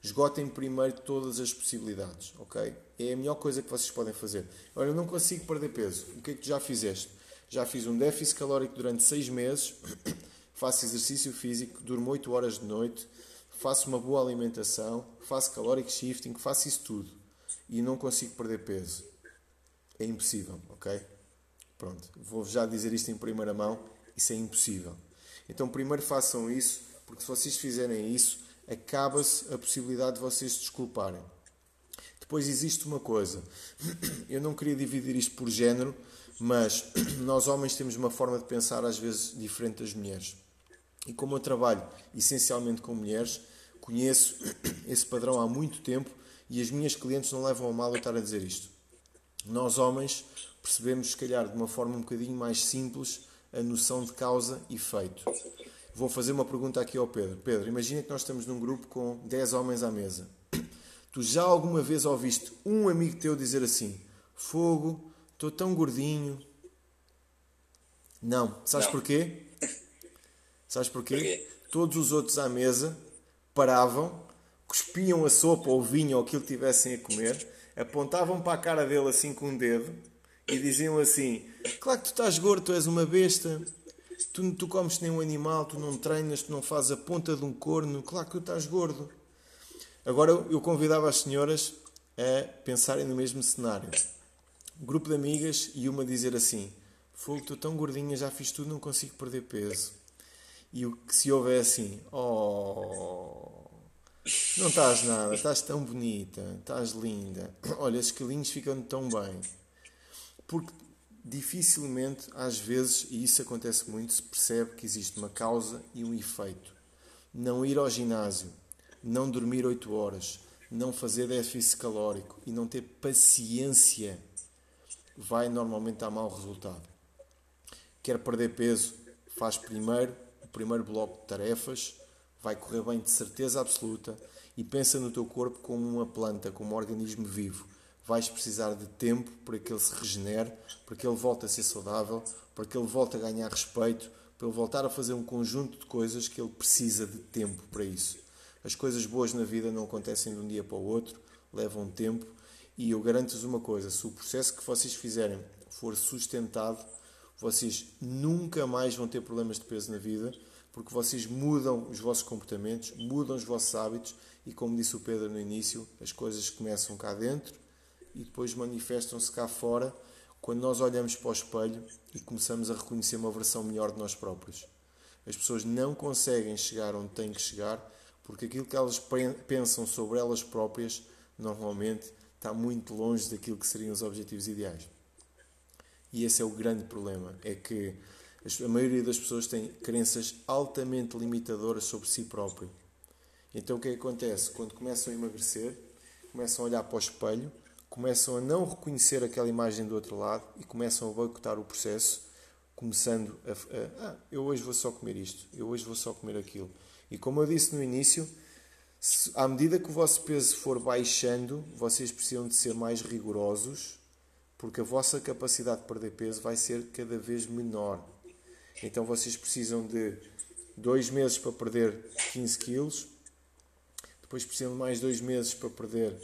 esgotem primeiro todas as possibilidades, ok? É a melhor coisa que vocês podem fazer. Olha, eu não consigo perder peso. O que é que tu já fizeste? Já fiz um déficit calórico durante 6 meses, faço exercício físico, durmo 8 horas de noite, faço uma boa alimentação, faço caloric shifting, faço isso tudo e não consigo perder peso. É impossível, ok? Pronto, vou já dizer isto em primeira mão, isso é impossível. Então primeiro façam isso, porque se vocês fizerem isso, acaba-se a possibilidade de vocês desculparem. Depois existe uma coisa, eu não queria dividir isto por género, mas nós homens temos uma forma de pensar às vezes diferente das mulheres. E como eu trabalho essencialmente com mulheres, conheço esse padrão há muito tempo e as minhas clientes não levam a mal eu estar a dizer isto. Nós, homens, percebemos, se calhar, de uma forma um bocadinho mais simples a noção de causa e efeito. Vou fazer uma pergunta aqui ao Pedro. Pedro, imagina que nós estamos num grupo com 10 homens à mesa. Tu já alguma vez ouviste um amigo teu dizer assim: Fogo, estou tão gordinho? Não. Sabes Não. porquê? Sabes porquê? porquê? Todos os outros à mesa paravam cuspiam a sopa ou o vinho ou aquilo que tivessem a comer, apontavam para a cara dele assim com um dedo e diziam assim: Claro que tu estás gordo, tu és uma besta, tu, tu comes nem um animal, tu não treinas, tu não fazes a ponta de um corno, claro que tu estás gordo. Agora eu convidava as senhoras a pensarem no mesmo cenário. Grupo de amigas e uma dizer assim: Fogo, estou tão gordinha, já fiz tudo, não consigo perder peso. E o que se ouve é assim: Oh não estás nada, estás tão bonita, estás linda. Olha, os quilinhos ficam tão bem. Porque dificilmente, às vezes, e isso acontece muito, se percebe que existe uma causa e um efeito. Não ir ao ginásio, não dormir 8 horas, não fazer déficit calórico e não ter paciência vai normalmente dar mau resultado. Quer perder peso, faz primeiro o primeiro bloco de tarefas vai correr bem de certeza absoluta e pensa no teu corpo como uma planta, como um organismo vivo. Vais precisar de tempo para que ele se regenere, para que ele volte a ser saudável, para que ele volte a ganhar respeito, para ele voltar a fazer um conjunto de coisas que ele precisa de tempo para isso. As coisas boas na vida não acontecem de um dia para o outro, levam tempo e eu garanto-vos uma coisa: se o processo que vocês fizerem for sustentado, vocês nunca mais vão ter problemas de peso na vida porque vocês mudam os vossos comportamentos, mudam os vossos hábitos e, como disse o Pedro no início, as coisas começam cá dentro e depois manifestam-se cá fora quando nós olhamos para o espelho e começamos a reconhecer uma versão melhor de nós próprios. As pessoas não conseguem chegar onde têm que chegar porque aquilo que elas pensam sobre elas próprias normalmente está muito longe daquilo que seriam os objetivos ideais. E esse é o grande problema, é que a maioria das pessoas tem crenças altamente limitadoras sobre si próprio. Então o que, é que acontece? Quando começam a emagrecer, começam a olhar para o espelho, começam a não reconhecer aquela imagem do outro lado e começam a boicotar o processo, começando a, a ah, eu hoje vou só comer isto, eu hoje vou só comer aquilo. E como eu disse no início, se, à medida que o vosso peso for baixando, vocês precisam de ser mais rigorosos, porque a vossa capacidade de perder peso vai ser cada vez menor. Então vocês precisam de dois meses para perder 15 quilos, depois precisam de mais dois meses para perder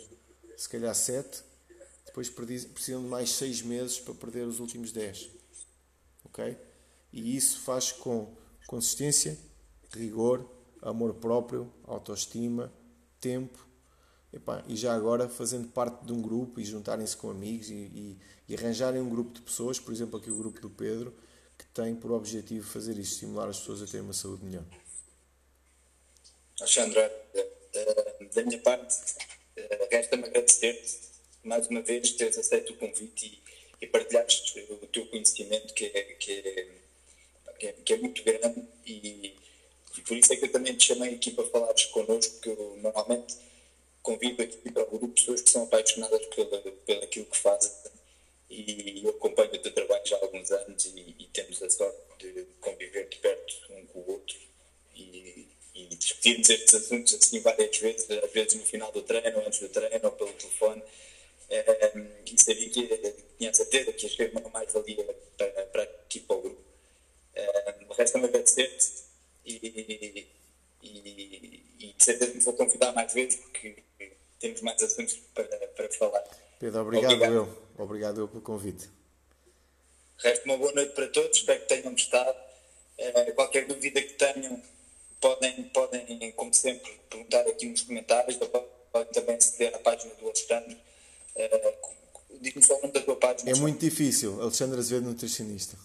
se calhar 7, depois precisam de mais 6 meses para perder os últimos 10. Ok? E isso faz com consistência, rigor, amor próprio, autoestima, tempo. E já agora fazendo parte de um grupo e juntarem-se com amigos e, e, e, arranjarem um grupo de pessoas, por exemplo aqui o grupo do Pedro, que tem por objetivo fazer isto, estimular as pessoas a terem uma saúde melhor. Alexandre, da minha parte, eh, resta-me agradecer-te mais uma vez teres aceito o convite e, e partilhares o teu conhecimento que é, que é, que é, que é muito grande. E, e, por isso é que eu também te chamei aqui para falares connosco, porque eu normalmente convido aqui para o grupo pessoas que são apaixonadas pela, pelo aquilo que fazem. E eu acompanho o teu trabalho já há alguns anos e, e temos a sorte de conviver de perto um com o outro. E, e discutirmos estes assuntos assim várias vezes, às vezes no final do treino, antes do treino ou pelo telefone. E sabia que tinha certeza que ia ser uma mais-valia para, para aqui para o grupo. Um, Resta-me agradecer-te e, e, e de certeza me vou convidar mais vezes porque temos mais assuntos para, para falar. Pedro, obrigado, obrigado. eu. Obrigado eu pelo convite. Resta uma boa noite para todos, espero que tenham gostado. Uh, qualquer dúvida que tenham, podem, podem, como sempre, perguntar aqui nos comentários, podem também aceder à página do Alexandre. Só o nome da tua página. É muito difícil, Alexandre Azevedo, nutricionista.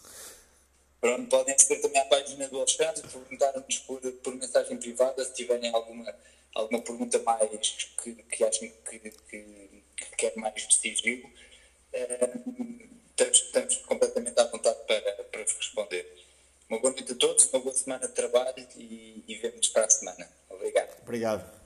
Pronto, podem aceder também à página do Alexandre, perguntar-nos por, por mensagem privada se tiverem alguma, alguma pergunta mais que, que acham que, que, que quer mais de sigilo. Uh, estamos, estamos completamente à vontade para, para vos responder. Uma boa noite a todos, uma boa semana de trabalho e, e vemos para a semana. Obrigado. Obrigado.